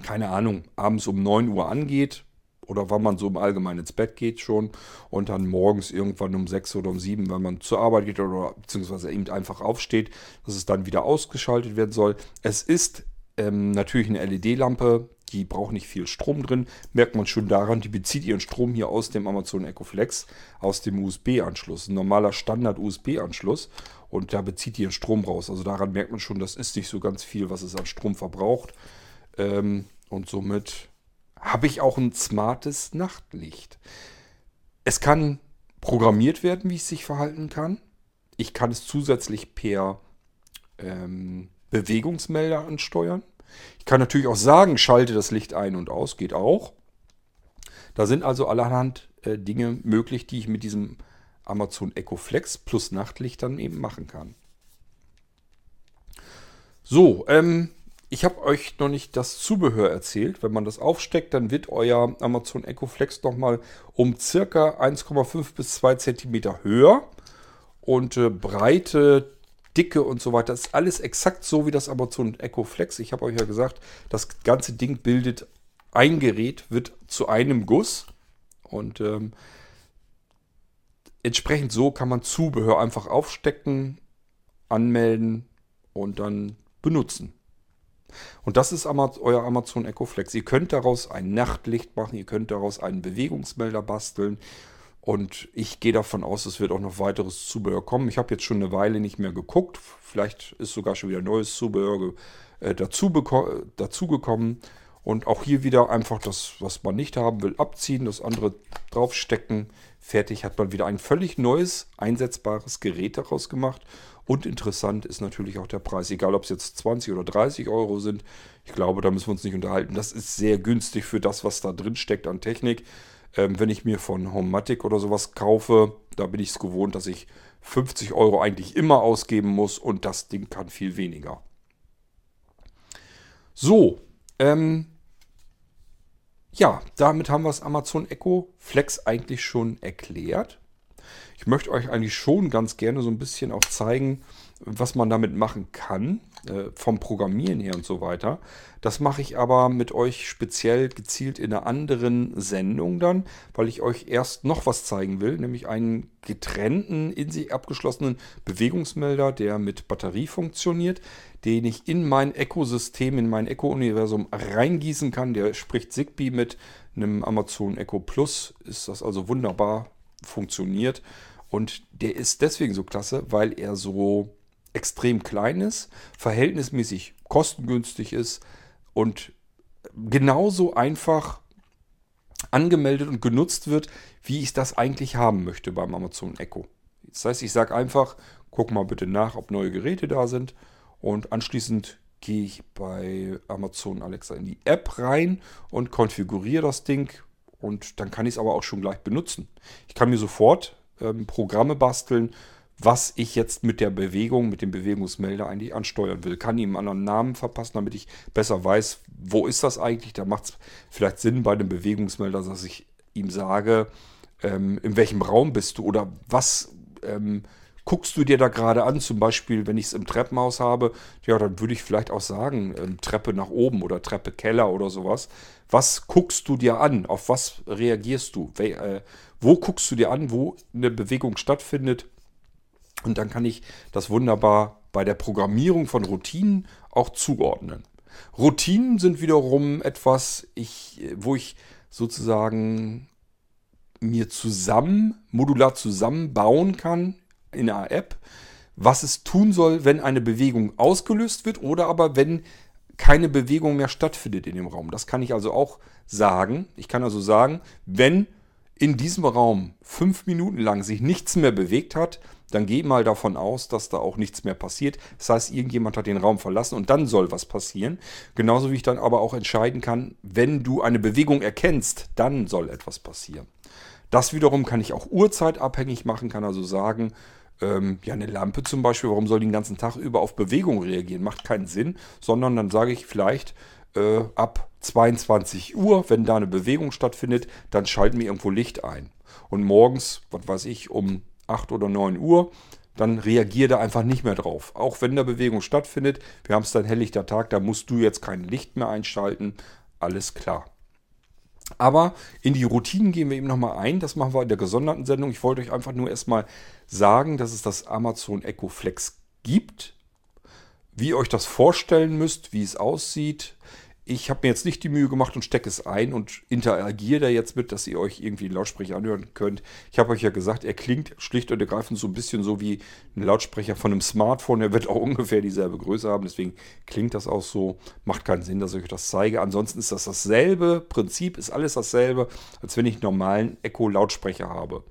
keine Ahnung, abends um 9 Uhr angeht oder wann man so im Allgemeinen ins Bett geht schon und dann morgens irgendwann um sechs oder um sieben, wenn man zur Arbeit geht oder beziehungsweise eben einfach aufsteht, dass es dann wieder ausgeschaltet werden soll. Es ist ähm, natürlich eine LED-Lampe, die braucht nicht viel Strom drin. Merkt man schon daran, die bezieht ihren Strom hier aus dem Amazon Echo Flex, aus dem USB-Anschluss. Ein normaler Standard-USB-Anschluss. Und da bezieht die ihren Strom raus. Also daran merkt man schon, das ist nicht so ganz viel, was es an Strom verbraucht. Ähm, und somit habe ich auch ein smartes Nachtlicht. Es kann programmiert werden, wie es sich verhalten kann. Ich kann es zusätzlich per ähm, Bewegungsmelder ansteuern. Ich kann natürlich auch sagen, schalte das Licht ein und aus, geht auch. Da sind also allerhand äh, Dinge möglich, die ich mit diesem Amazon Echo Flex plus Nachtlicht dann eben machen kann. So, ähm, ich habe euch noch nicht das Zubehör erzählt. Wenn man das aufsteckt, dann wird euer Amazon Echo Flex nochmal um circa 1,5 bis 2 cm höher. Und äh, Breite, Dicke und so weiter ist alles exakt so wie das Amazon Echo Flex. Ich habe euch ja gesagt, das ganze Ding bildet ein Gerät, wird zu einem Guss. Und ähm, entsprechend so kann man Zubehör einfach aufstecken, anmelden und dann benutzen. Und das ist euer Amazon Echo Flex. Ihr könnt daraus ein Nachtlicht machen, ihr könnt daraus einen Bewegungsmelder basteln. Und ich gehe davon aus, es wird auch noch weiteres Zubehör kommen. Ich habe jetzt schon eine Weile nicht mehr geguckt. Vielleicht ist sogar schon wieder neues Zubehör äh, dazu, dazu gekommen. Und auch hier wieder einfach das, was man nicht haben will, abziehen, das andere draufstecken. Fertig hat man wieder ein völlig neues, einsetzbares Gerät daraus gemacht. Und interessant ist natürlich auch der Preis, egal ob es jetzt 20 oder 30 Euro sind. Ich glaube, da müssen wir uns nicht unterhalten. Das ist sehr günstig für das, was da drin steckt an Technik. Ähm, wenn ich mir von Homematic oder sowas kaufe, da bin ich es gewohnt, dass ich 50 Euro eigentlich immer ausgeben muss und das Ding kann viel weniger. So, ähm, ja, damit haben wir das Amazon Echo Flex eigentlich schon erklärt. Ich möchte euch eigentlich schon ganz gerne so ein bisschen auch zeigen, was man damit machen kann, vom Programmieren her und so weiter. Das mache ich aber mit euch speziell gezielt in einer anderen Sendung dann, weil ich euch erst noch was zeigen will, nämlich einen getrennten, in sich abgeschlossenen Bewegungsmelder, der mit Batterie funktioniert, den ich in mein Echo-System, in mein Echo-Universum reingießen kann. Der spricht Zigbee mit einem Amazon Echo Plus, ist das also wunderbar funktioniert. Und der ist deswegen so klasse, weil er so extrem klein ist, verhältnismäßig kostengünstig ist und genauso einfach angemeldet und genutzt wird, wie ich das eigentlich haben möchte beim Amazon Echo. Das heißt, ich sage einfach, guck mal bitte nach, ob neue Geräte da sind und anschließend gehe ich bei Amazon Alexa in die App rein und konfiguriere das Ding und dann kann ich es aber auch schon gleich benutzen. Ich kann mir sofort ähm, Programme basteln, was ich jetzt mit der Bewegung, mit dem Bewegungsmelder eigentlich ansteuern will. Kann ihm einen anderen Namen verpassen, damit ich besser weiß, wo ist das eigentlich. Da macht es vielleicht Sinn bei dem Bewegungsmelder, dass ich ihm sage, ähm, in welchem Raum bist du oder was ähm, guckst du dir da gerade an. Zum Beispiel, wenn ich es im Treppenhaus habe, ja, dann würde ich vielleicht auch sagen, ähm, Treppe nach oben oder Treppe Keller oder sowas. Was guckst du dir an? Auf was reagierst du? We äh, wo guckst du dir an, wo eine Bewegung stattfindet? Und dann kann ich das wunderbar bei der Programmierung von Routinen auch zuordnen. Routinen sind wiederum etwas, ich, wo ich sozusagen mir zusammen, modular zusammenbauen kann in einer App, was es tun soll, wenn eine Bewegung ausgelöst wird oder aber wenn keine Bewegung mehr stattfindet in dem Raum. Das kann ich also auch sagen. Ich kann also sagen, wenn in diesem Raum fünf Minuten lang sich nichts mehr bewegt hat, dann geh mal davon aus, dass da auch nichts mehr passiert. Das heißt, irgendjemand hat den Raum verlassen und dann soll was passieren. Genauso wie ich dann aber auch entscheiden kann, wenn du eine Bewegung erkennst, dann soll etwas passieren. Das wiederum kann ich auch uhrzeitabhängig machen, kann also sagen, ähm, ja, eine Lampe zum Beispiel, warum soll die den ganzen Tag über auf Bewegung reagieren? Macht keinen Sinn, sondern dann sage ich vielleicht äh, ab 22 Uhr, wenn da eine Bewegung stattfindet, dann schalten wir irgendwo Licht ein. Und morgens, was weiß ich, um 8 oder 9 Uhr, dann reagiert er einfach nicht mehr drauf. Auch wenn da Bewegung stattfindet, wir haben es dann helllichter Tag, da musst du jetzt kein Licht mehr einschalten. Alles klar. Aber in die Routinen gehen wir eben nochmal ein. Das machen wir in der gesonderten Sendung. Ich wollte euch einfach nur erstmal sagen, dass es das Amazon Echo Flex gibt. wie ihr euch das vorstellen müsst, wie es aussieht. Ich habe mir jetzt nicht die Mühe gemacht und stecke es ein und interagiere da jetzt mit, dass ihr euch irgendwie einen Lautsprecher anhören könnt. Ich habe euch ja gesagt, er klingt schlicht und ergreifend so ein bisschen so wie ein Lautsprecher von einem Smartphone. Er wird auch ungefähr dieselbe Größe haben, deswegen klingt das auch so. Macht keinen Sinn, dass ich euch das zeige. Ansonsten ist das dasselbe Prinzip, ist alles dasselbe, als wenn ich einen normalen Echo-Lautsprecher habe.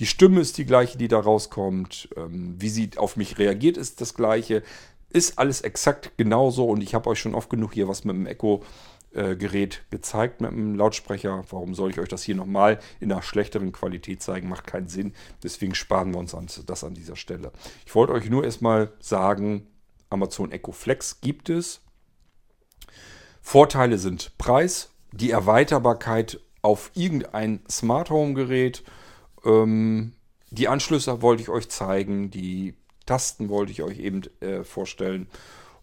Die Stimme ist die gleiche, die da rauskommt. Ähm, wie sie auf mich reagiert, ist das gleiche. Ist alles exakt genauso und ich habe euch schon oft genug hier was mit dem Echo-Gerät gezeigt, mit dem Lautsprecher. Warum soll ich euch das hier nochmal in einer schlechteren Qualität zeigen? Macht keinen Sinn. Deswegen sparen wir uns das an dieser Stelle. Ich wollte euch nur erstmal sagen, Amazon Echo Flex gibt es. Vorteile sind Preis, die Erweiterbarkeit auf irgendein Smart Home Gerät. Ähm, die Anschlüsse wollte ich euch zeigen, die Tasten wollte ich euch eben äh, vorstellen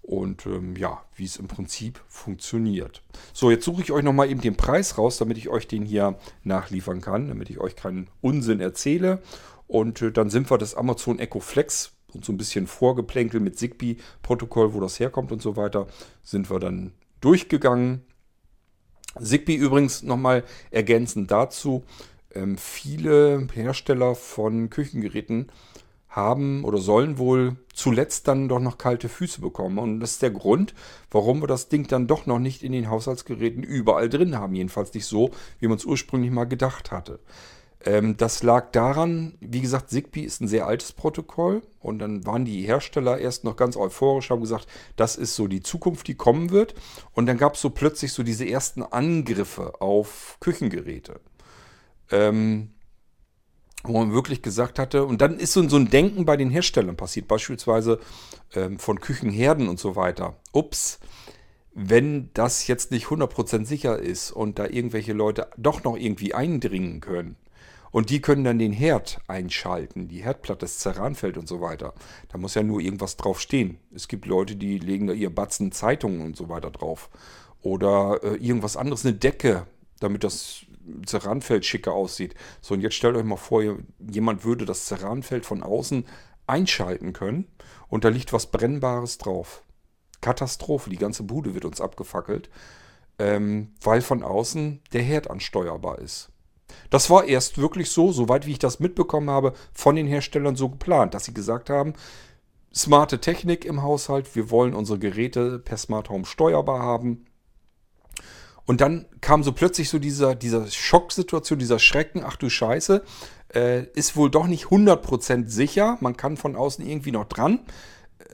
und ähm, ja, wie es im Prinzip funktioniert. So, jetzt suche ich euch nochmal eben den Preis raus, damit ich euch den hier nachliefern kann, damit ich euch keinen Unsinn erzähle. Und äh, dann sind wir das Amazon Echo Flex und so ein bisschen Vorgeplänkel mit Zigbee-Protokoll, wo das herkommt und so weiter, sind wir dann durchgegangen. Zigbee übrigens nochmal ergänzend dazu. Ähm, viele Hersteller von Küchengeräten haben oder sollen wohl zuletzt dann doch noch kalte Füße bekommen. Und das ist der Grund, warum wir das Ding dann doch noch nicht in den Haushaltsgeräten überall drin haben. Jedenfalls nicht so, wie man es ursprünglich mal gedacht hatte. Ähm, das lag daran, wie gesagt, Zigbee ist ein sehr altes Protokoll. Und dann waren die Hersteller erst noch ganz euphorisch, haben gesagt, das ist so die Zukunft, die kommen wird. Und dann gab es so plötzlich so diese ersten Angriffe auf Küchengeräte. Ähm, wo man wirklich gesagt hatte, und dann ist so, ein Denken bei den Herstellern passiert, beispielsweise ähm, von Küchenherden und so weiter. Ups, wenn das jetzt nicht 100% sicher ist und da irgendwelche Leute doch noch irgendwie eindringen können, und die können dann den Herd einschalten, die Herdplatte, das Ceranfeld und so weiter. Da muss ja nur irgendwas drauf stehen. Es gibt Leute, die legen da ihr Batzen Zeitungen und so weiter drauf. Oder äh, irgendwas anderes, eine Decke, damit das Ceranfeld schicker aussieht. So, und jetzt stellt euch mal vor, jemand würde das Ceranfeld von außen einschalten können und da liegt was Brennbares drauf. Katastrophe, die ganze Bude wird uns abgefackelt, ähm, weil von außen der Herd ansteuerbar ist. Das war erst wirklich so, soweit wie ich das mitbekommen habe, von den Herstellern so geplant, dass sie gesagt haben, smarte Technik im Haushalt, wir wollen unsere Geräte per Smart Home steuerbar haben. Und dann kam so plötzlich so dieser, dieser Schocksituation, dieser Schrecken, ach du Scheiße, äh, ist wohl doch nicht 100% sicher. Man kann von außen irgendwie noch dran.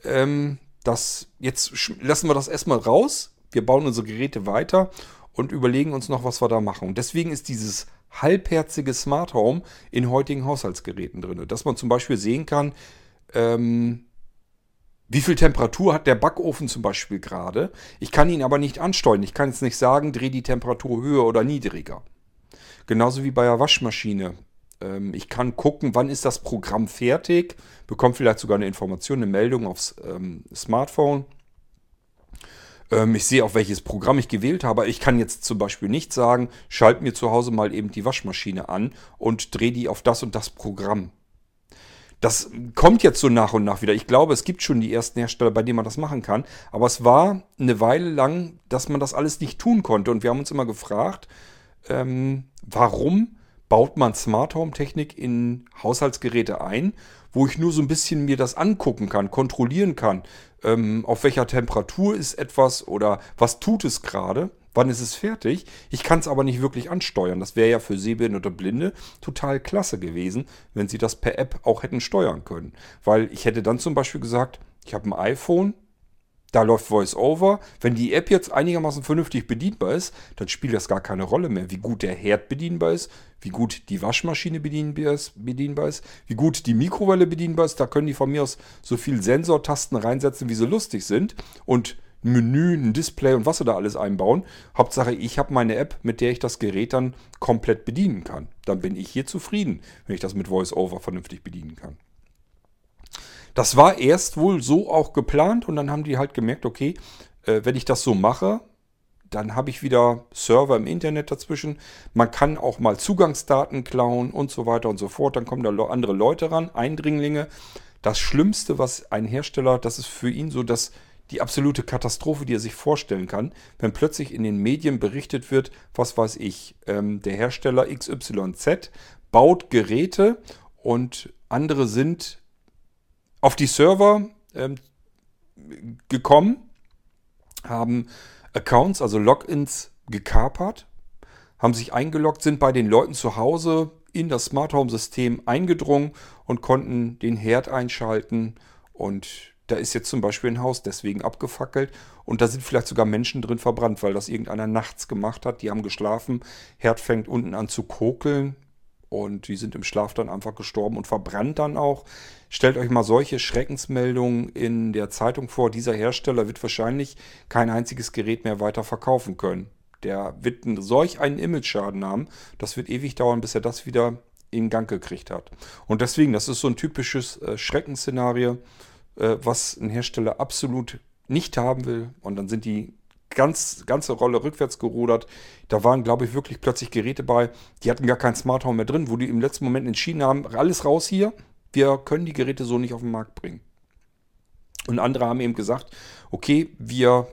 Ähm, das, jetzt lassen wir das erstmal raus. Wir bauen unsere Geräte weiter und überlegen uns noch, was wir da machen. Und deswegen ist dieses halbherzige Smart Home in heutigen Haushaltsgeräten drin. Dass man zum Beispiel sehen kann, ähm, wie viel Temperatur hat der Backofen zum Beispiel gerade? Ich kann ihn aber nicht ansteuern. Ich kann jetzt nicht sagen, dreh die Temperatur höher oder niedriger. Genauso wie bei der Waschmaschine. Ähm, ich kann gucken, wann ist das Programm fertig, bekomme vielleicht sogar eine Information, eine Meldung aufs ähm, Smartphone. Ähm, ich sehe auch, welches Programm ich gewählt habe. Ich kann jetzt zum Beispiel nicht sagen, schalt mir zu Hause mal eben die Waschmaschine an und drehe die auf das und das Programm. Das kommt jetzt so nach und nach wieder. Ich glaube, es gibt schon die ersten Hersteller, bei denen man das machen kann. Aber es war eine Weile lang, dass man das alles nicht tun konnte. Und wir haben uns immer gefragt, ähm, warum baut man Smart Home Technik in Haushaltsgeräte ein, wo ich nur so ein bisschen mir das angucken kann, kontrollieren kann, ähm, auf welcher Temperatur ist etwas oder was tut es gerade. Wann ist es fertig? Ich kann es aber nicht wirklich ansteuern. Das wäre ja für Sehbehinderte oder Blinde total klasse gewesen, wenn sie das per App auch hätten steuern können. Weil ich hätte dann zum Beispiel gesagt, ich habe ein iPhone, da läuft VoiceOver. Wenn die App jetzt einigermaßen vernünftig bedienbar ist, dann spielt das gar keine Rolle mehr, wie gut der Herd bedienbar ist, wie gut die Waschmaschine bedienbar ist, wie gut die Mikrowelle bedienbar ist. Da können die von mir aus so viel Sensortasten reinsetzen, wie sie lustig sind. Und Menü, ein Display und was sie da alles einbauen. Hauptsache, ich habe meine App, mit der ich das Gerät dann komplett bedienen kann. Dann bin ich hier zufrieden, wenn ich das mit VoiceOver vernünftig bedienen kann. Das war erst wohl so auch geplant und dann haben die halt gemerkt, okay, äh, wenn ich das so mache, dann habe ich wieder Server im Internet dazwischen. Man kann auch mal Zugangsdaten klauen und so weiter und so fort. Dann kommen da andere Leute ran, Eindringlinge. Das Schlimmste, was ein Hersteller, das ist für ihn so das die absolute Katastrophe, die er sich vorstellen kann, wenn plötzlich in den Medien berichtet wird, was weiß ich, ähm, der Hersteller XYZ baut Geräte und andere sind auf die Server ähm, gekommen, haben Accounts, also Logins gekapert, haben sich eingeloggt, sind bei den Leuten zu Hause in das Smart Home System eingedrungen und konnten den Herd einschalten und da ist jetzt zum Beispiel ein Haus deswegen abgefackelt und da sind vielleicht sogar Menschen drin verbrannt, weil das irgendeiner nachts gemacht hat. Die haben geschlafen, Herd fängt unten an zu kokeln und die sind im Schlaf dann einfach gestorben und verbrannt dann auch. Stellt euch mal solche Schreckensmeldungen in der Zeitung vor. Dieser Hersteller wird wahrscheinlich kein einziges Gerät mehr weiter verkaufen können. Der wird solch einen Image-Schaden haben, das wird ewig dauern, bis er das wieder in Gang gekriegt hat. Und deswegen, das ist so ein typisches äh, Schreckensszenario äh, was ein Hersteller absolut nicht haben will. Und dann sind die ganz, ganze Rolle rückwärts gerudert. Da waren, glaube ich, wirklich plötzlich Geräte bei, die hatten gar kein Smart Home mehr drin, wo die im letzten Moment entschieden haben, alles raus hier, wir können die Geräte so nicht auf den Markt bringen. Und andere haben eben gesagt, okay, wir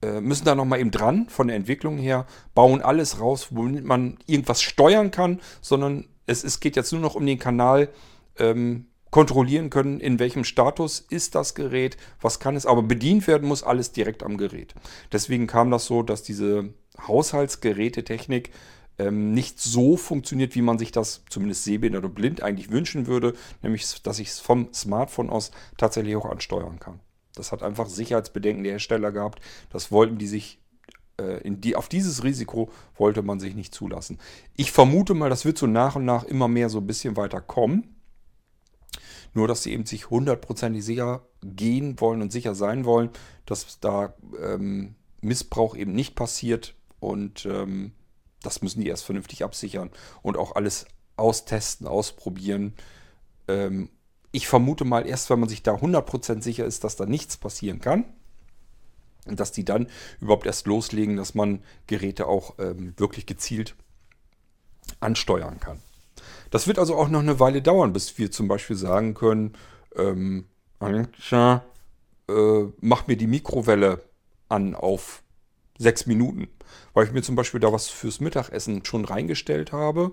äh, müssen da nochmal eben dran von der Entwicklung her, bauen alles raus, womit man irgendwas steuern kann, sondern es, es geht jetzt nur noch um den Kanal, ähm, kontrollieren können, in welchem Status ist das Gerät, was kann es, aber bedient werden muss alles direkt am Gerät. Deswegen kam das so, dass diese Haushaltsgerätetechnik ähm, nicht so funktioniert, wie man sich das zumindest sehbehindert und blind eigentlich wünschen würde, nämlich dass ich es vom Smartphone aus tatsächlich auch ansteuern kann. Das hat einfach Sicherheitsbedenken der Hersteller gehabt. Das wollten die sich äh, die, auf dieses Risiko wollte man sich nicht zulassen. Ich vermute mal, das wird so nach und nach immer mehr so ein bisschen weiter kommen. Nur, dass sie eben sich hundertprozentig sicher gehen wollen und sicher sein wollen, dass da ähm, Missbrauch eben nicht passiert. Und ähm, das müssen die erst vernünftig absichern und auch alles austesten, ausprobieren. Ähm, ich vermute mal, erst wenn man sich da 100% sicher ist, dass da nichts passieren kann, dass die dann überhaupt erst loslegen, dass man Geräte auch ähm, wirklich gezielt ansteuern kann. Das wird also auch noch eine Weile dauern, bis wir zum Beispiel sagen können, ähm, äh, mach mir die Mikrowelle an auf sechs Minuten. Weil ich mir zum Beispiel da was fürs Mittagessen schon reingestellt habe,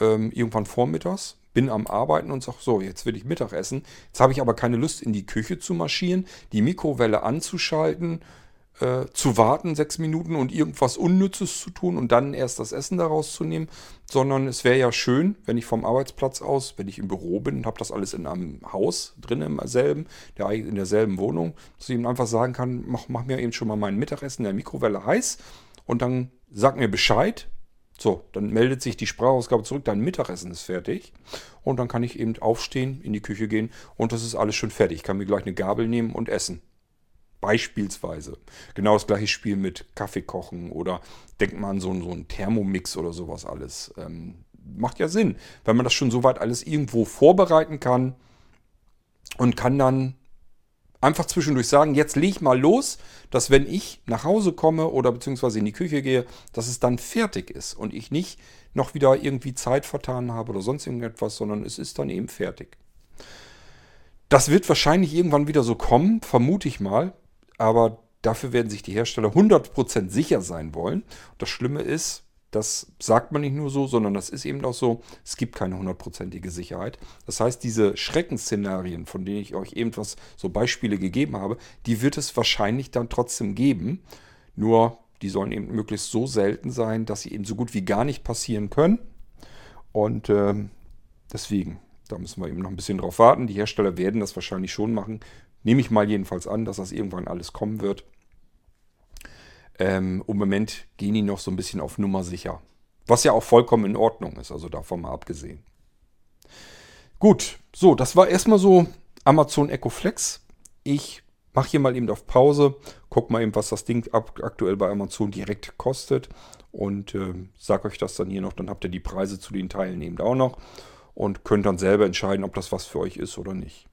ähm, irgendwann vormittags, bin am Arbeiten und sage, so, jetzt will ich Mittagessen. Jetzt habe ich aber keine Lust, in die Küche zu marschieren, die Mikrowelle anzuschalten, äh, zu warten, sechs Minuten und irgendwas Unnützes zu tun und dann erst das Essen daraus zu nehmen, sondern es wäre ja schön, wenn ich vom Arbeitsplatz aus, wenn ich im Büro bin und habe das alles in einem Haus drin, im selben, der, in derselben Wohnung, dass ich ihm einfach sagen kann, mach, mach mir eben schon mal mein Mittagessen in der Mikrowelle heiß und dann sag mir Bescheid, so, dann meldet sich die Sprachausgabe zurück, dein Mittagessen ist fertig. Und dann kann ich eben aufstehen, in die Küche gehen und das ist alles schon fertig. Ich kann mir gleich eine Gabel nehmen und essen. Beispielsweise. Genau das gleiche Spiel mit Kaffee kochen oder denkt man an so, so einen Thermomix oder sowas alles. Ähm, macht ja Sinn, wenn man das schon soweit alles irgendwo vorbereiten kann und kann dann einfach zwischendurch sagen, jetzt leg mal los, dass wenn ich nach Hause komme oder beziehungsweise in die Küche gehe, dass es dann fertig ist und ich nicht noch wieder irgendwie Zeit vertan habe oder sonst irgendetwas, sondern es ist dann eben fertig. Das wird wahrscheinlich irgendwann wieder so kommen, vermute ich mal aber dafür werden sich die Hersteller 100% sicher sein wollen. Das Schlimme ist, das sagt man nicht nur so, sondern das ist eben auch so, es gibt keine hundertprozentige Sicherheit. Das heißt, diese Schreckensszenarien, von denen ich euch eben was so Beispiele gegeben habe, die wird es wahrscheinlich dann trotzdem geben. Nur die sollen eben möglichst so selten sein, dass sie eben so gut wie gar nicht passieren können. Und ähm, deswegen, da müssen wir eben noch ein bisschen drauf warten. Die Hersteller werden das wahrscheinlich schon machen. Nehme ich mal jedenfalls an, dass das irgendwann alles kommen wird. Ähm, Im Moment gehen die noch so ein bisschen auf Nummer sicher. Was ja auch vollkommen in Ordnung ist, also davon mal abgesehen. Gut, so, das war erstmal so Amazon Echo Flex. Ich mache hier mal eben auf Pause, guck mal eben, was das Ding aktuell bei Amazon direkt kostet und äh, sage euch das dann hier noch. Dann habt ihr die Preise zu den Teilen eben auch noch und könnt dann selber entscheiden, ob das was für euch ist oder nicht.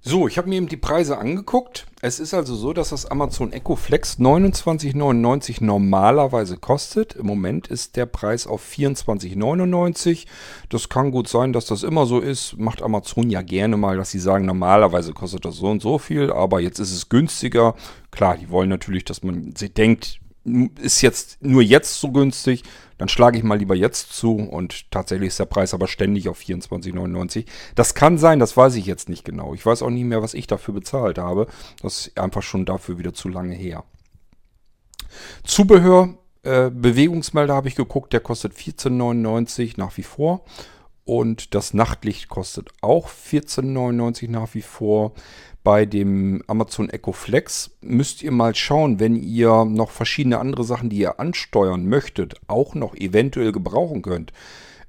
So, ich habe mir eben die Preise angeguckt. Es ist also so, dass das Amazon Echo Flex 29,99 normalerweise kostet. Im Moment ist der Preis auf 24,99. Das kann gut sein, dass das immer so ist. Macht Amazon ja gerne mal, dass sie sagen, normalerweise kostet das so und so viel, aber jetzt ist es günstiger. Klar, die wollen natürlich, dass man sie denkt, ist jetzt nur jetzt so günstig, dann schlage ich mal lieber jetzt zu und tatsächlich ist der Preis aber ständig auf 24,99. Das kann sein, das weiß ich jetzt nicht genau. Ich weiß auch nicht mehr, was ich dafür bezahlt habe. Das ist einfach schon dafür wieder zu lange her. Zubehör, äh, Bewegungsmelder habe ich geguckt, der kostet 14,99 nach wie vor. Und das Nachtlicht kostet auch 14,99 nach wie vor bei dem Amazon Echo Flex müsst ihr mal schauen, wenn ihr noch verschiedene andere Sachen, die ihr ansteuern möchtet, auch noch eventuell gebrauchen könnt.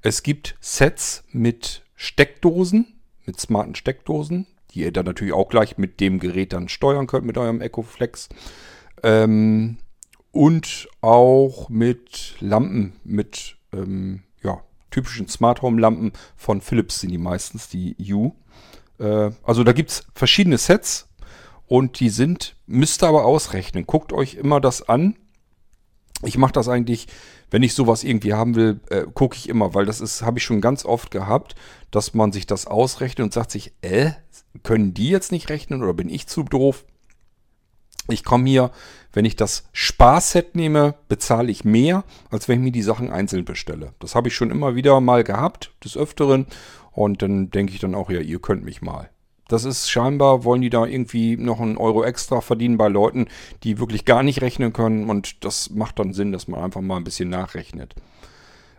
Es gibt Sets mit Steckdosen, mit smarten Steckdosen, die ihr dann natürlich auch gleich mit dem Gerät dann steuern könnt, mit eurem Echo Flex. Ähm, und auch mit Lampen, mit ähm, ja, typischen Smart Home Lampen von Philips sind die meistens, die U. Äh, also da gibt es verschiedene Sets und die sind, müsst ihr aber ausrechnen. Guckt euch immer das an. Ich mache das eigentlich, wenn ich sowas irgendwie haben will, äh, gucke ich immer, weil das ist, habe ich schon ganz oft gehabt, dass man sich das ausrechnet und sagt sich, äh, können die jetzt nicht rechnen oder bin ich zu doof? Ich komme hier, wenn ich das Sparset nehme, bezahle ich mehr, als wenn ich mir die Sachen einzeln bestelle. Das habe ich schon immer wieder mal gehabt, des Öfteren. Und dann denke ich dann auch, ja, ihr könnt mich mal. Das ist scheinbar, wollen die da irgendwie noch einen Euro extra verdienen bei Leuten, die wirklich gar nicht rechnen können. Und das macht dann Sinn, dass man einfach mal ein bisschen nachrechnet.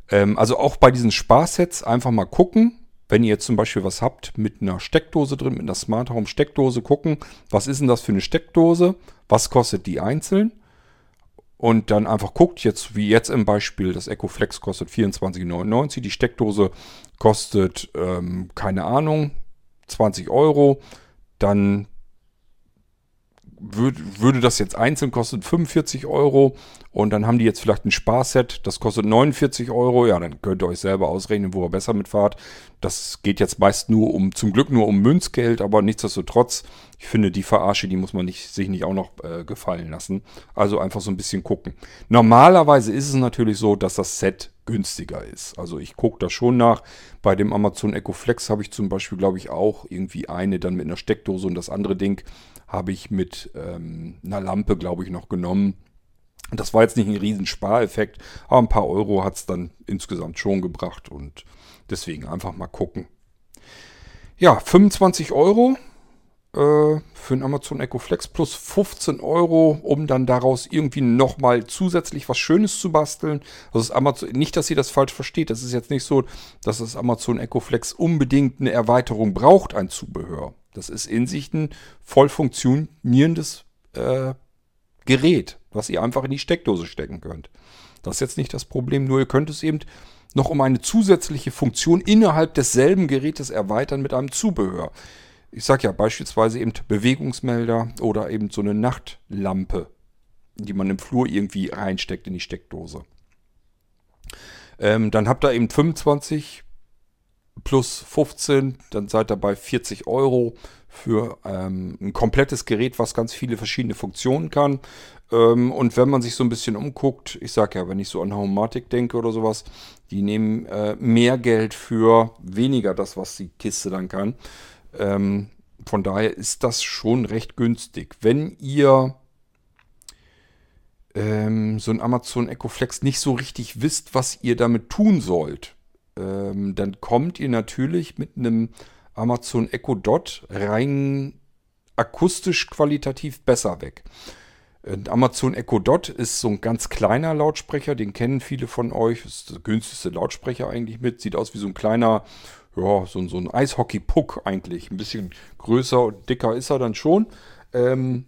Ähm, also auch bei diesen Sparsets einfach mal gucken. Wenn ihr jetzt zum Beispiel was habt mit einer Steckdose drin, mit einer Smart Home Steckdose, gucken, was ist denn das für eine Steckdose? Was kostet die einzeln? Und dann einfach guckt, jetzt wie jetzt im Beispiel, das Echo Flex kostet 24,99, die Steckdose kostet, ähm, keine Ahnung, 20 Euro, dann würd, würde das jetzt einzeln kosten 45 Euro und dann haben die jetzt vielleicht ein Sparset, das kostet 49 Euro, ja, dann könnt ihr euch selber ausrechnen, wo ihr besser mitfahrt. Das geht jetzt meist nur um, zum Glück nur um Münzgeld, aber nichtsdestotrotz, ich finde, die Verarsche, die muss man nicht, sich nicht auch noch äh, gefallen lassen. Also einfach so ein bisschen gucken. Normalerweise ist es natürlich so, dass das Set günstiger ist. Also ich gucke da schon nach. Bei dem Amazon Echo Flex habe ich zum Beispiel, glaube ich, auch irgendwie eine dann mit einer Steckdose und das andere Ding habe ich mit ähm, einer Lampe, glaube ich, noch genommen. Das war jetzt nicht ein riesen Spareffekt, aber ein paar Euro hat es dann insgesamt schon gebracht und deswegen einfach mal gucken. Ja, 25 Euro äh, für ein Amazon Echo Flex plus 15 Euro, um dann daraus irgendwie nochmal zusätzlich was Schönes zu basteln. Also das Amazon, nicht, dass ihr das falsch versteht. Das ist jetzt nicht so, dass das Amazon Echo Flex unbedingt eine Erweiterung braucht, ein Zubehör. Das ist in sich ein voll funktionierendes äh, Gerät, was ihr einfach in die Steckdose stecken könnt. Das ist jetzt nicht das Problem, nur ihr könnt es eben noch um eine zusätzliche Funktion innerhalb desselben Gerätes erweitern mit einem Zubehör ich sag ja beispielsweise eben Bewegungsmelder oder eben so eine Nachtlampe, die man im Flur irgendwie reinsteckt in die Steckdose. Ähm, dann habt ihr eben 25 plus 15, dann seid ihr bei 40 Euro für ähm, ein komplettes Gerät, was ganz viele verschiedene Funktionen kann. Ähm, und wenn man sich so ein bisschen umguckt, ich sag ja, wenn ich so an Homatic denke oder sowas, die nehmen äh, mehr Geld für weniger das, was die Kiste dann kann. Ähm, von daher ist das schon recht günstig. Wenn ihr ähm, so ein Amazon Echo Flex nicht so richtig wisst, was ihr damit tun sollt, ähm, dann kommt ihr natürlich mit einem Amazon Echo Dot rein akustisch qualitativ besser weg. Ein Amazon Echo Dot ist so ein ganz kleiner Lautsprecher, den kennen viele von euch. Ist der günstigste Lautsprecher eigentlich mit. Sieht aus wie so ein kleiner ja, so, so ein Eishockey-Puck eigentlich. Ein bisschen größer und dicker ist er dann schon. Ähm,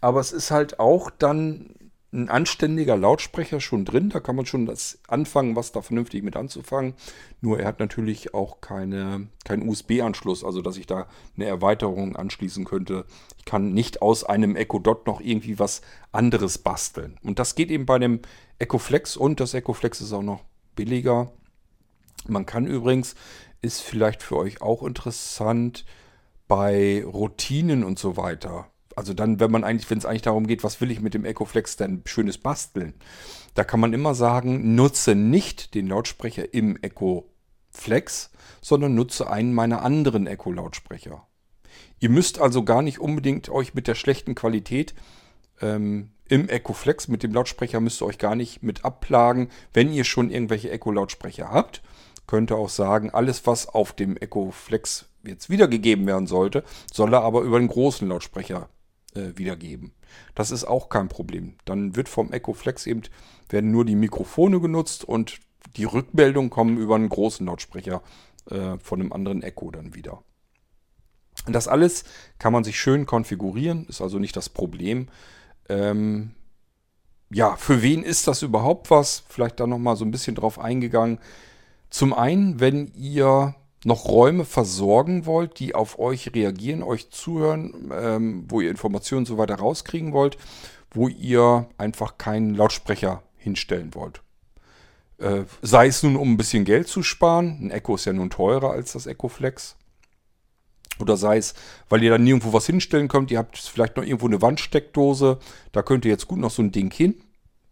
aber es ist halt auch dann ein anständiger Lautsprecher schon drin. Da kann man schon das anfangen, was da vernünftig mit anzufangen. Nur er hat natürlich auch keine, keinen USB-Anschluss, also dass ich da eine Erweiterung anschließen könnte. Ich kann nicht aus einem Echo Dot noch irgendwie was anderes basteln. Und das geht eben bei dem Echo Flex und das Echo Flex ist auch noch billiger. Man kann übrigens ist vielleicht für euch auch interessant. bei Routinen und so weiter, also dann, wenn man eigentlich, wenn es eigentlich darum geht, was will ich mit dem Ecoflex denn schönes basteln, da kann man immer sagen, nutze nicht den Lautsprecher im Ecoflex, sondern nutze einen meiner anderen Eco-Lautsprecher. Ihr müsst also gar nicht unbedingt euch mit der schlechten Qualität ähm, im Ecoflex, mit dem Lautsprecher müsst ihr euch gar nicht mit abplagen, wenn ihr schon irgendwelche Eco-Lautsprecher habt. Könnt ihr auch sagen, alles was auf dem Ecoflex jetzt wiedergegeben werden sollte, soll er aber über den großen Lautsprecher äh, wiedergeben. Das ist auch kein Problem. Dann wird vom Echo Flex eben, werden nur die Mikrofone genutzt und die Rückmeldungen kommen über einen großen Lautsprecher äh, von einem anderen Echo dann wieder. Das alles kann man sich schön konfigurieren, ist also nicht das Problem. Ähm, ja, für wen ist das überhaupt was? Vielleicht da nochmal so ein bisschen drauf eingegangen. Zum einen, wenn ihr noch Räume versorgen wollt, die auf euch reagieren, euch zuhören, ähm, wo ihr Informationen so weiter rauskriegen wollt, wo ihr einfach keinen Lautsprecher hinstellen wollt. Äh, sei es nun, um ein bisschen Geld zu sparen, ein Echo ist ja nun teurer als das Echo Flex. Oder sei es, weil ihr dann nirgendwo was hinstellen könnt, ihr habt vielleicht noch irgendwo eine Wandsteckdose, da könnt ihr jetzt gut noch so ein Ding hin,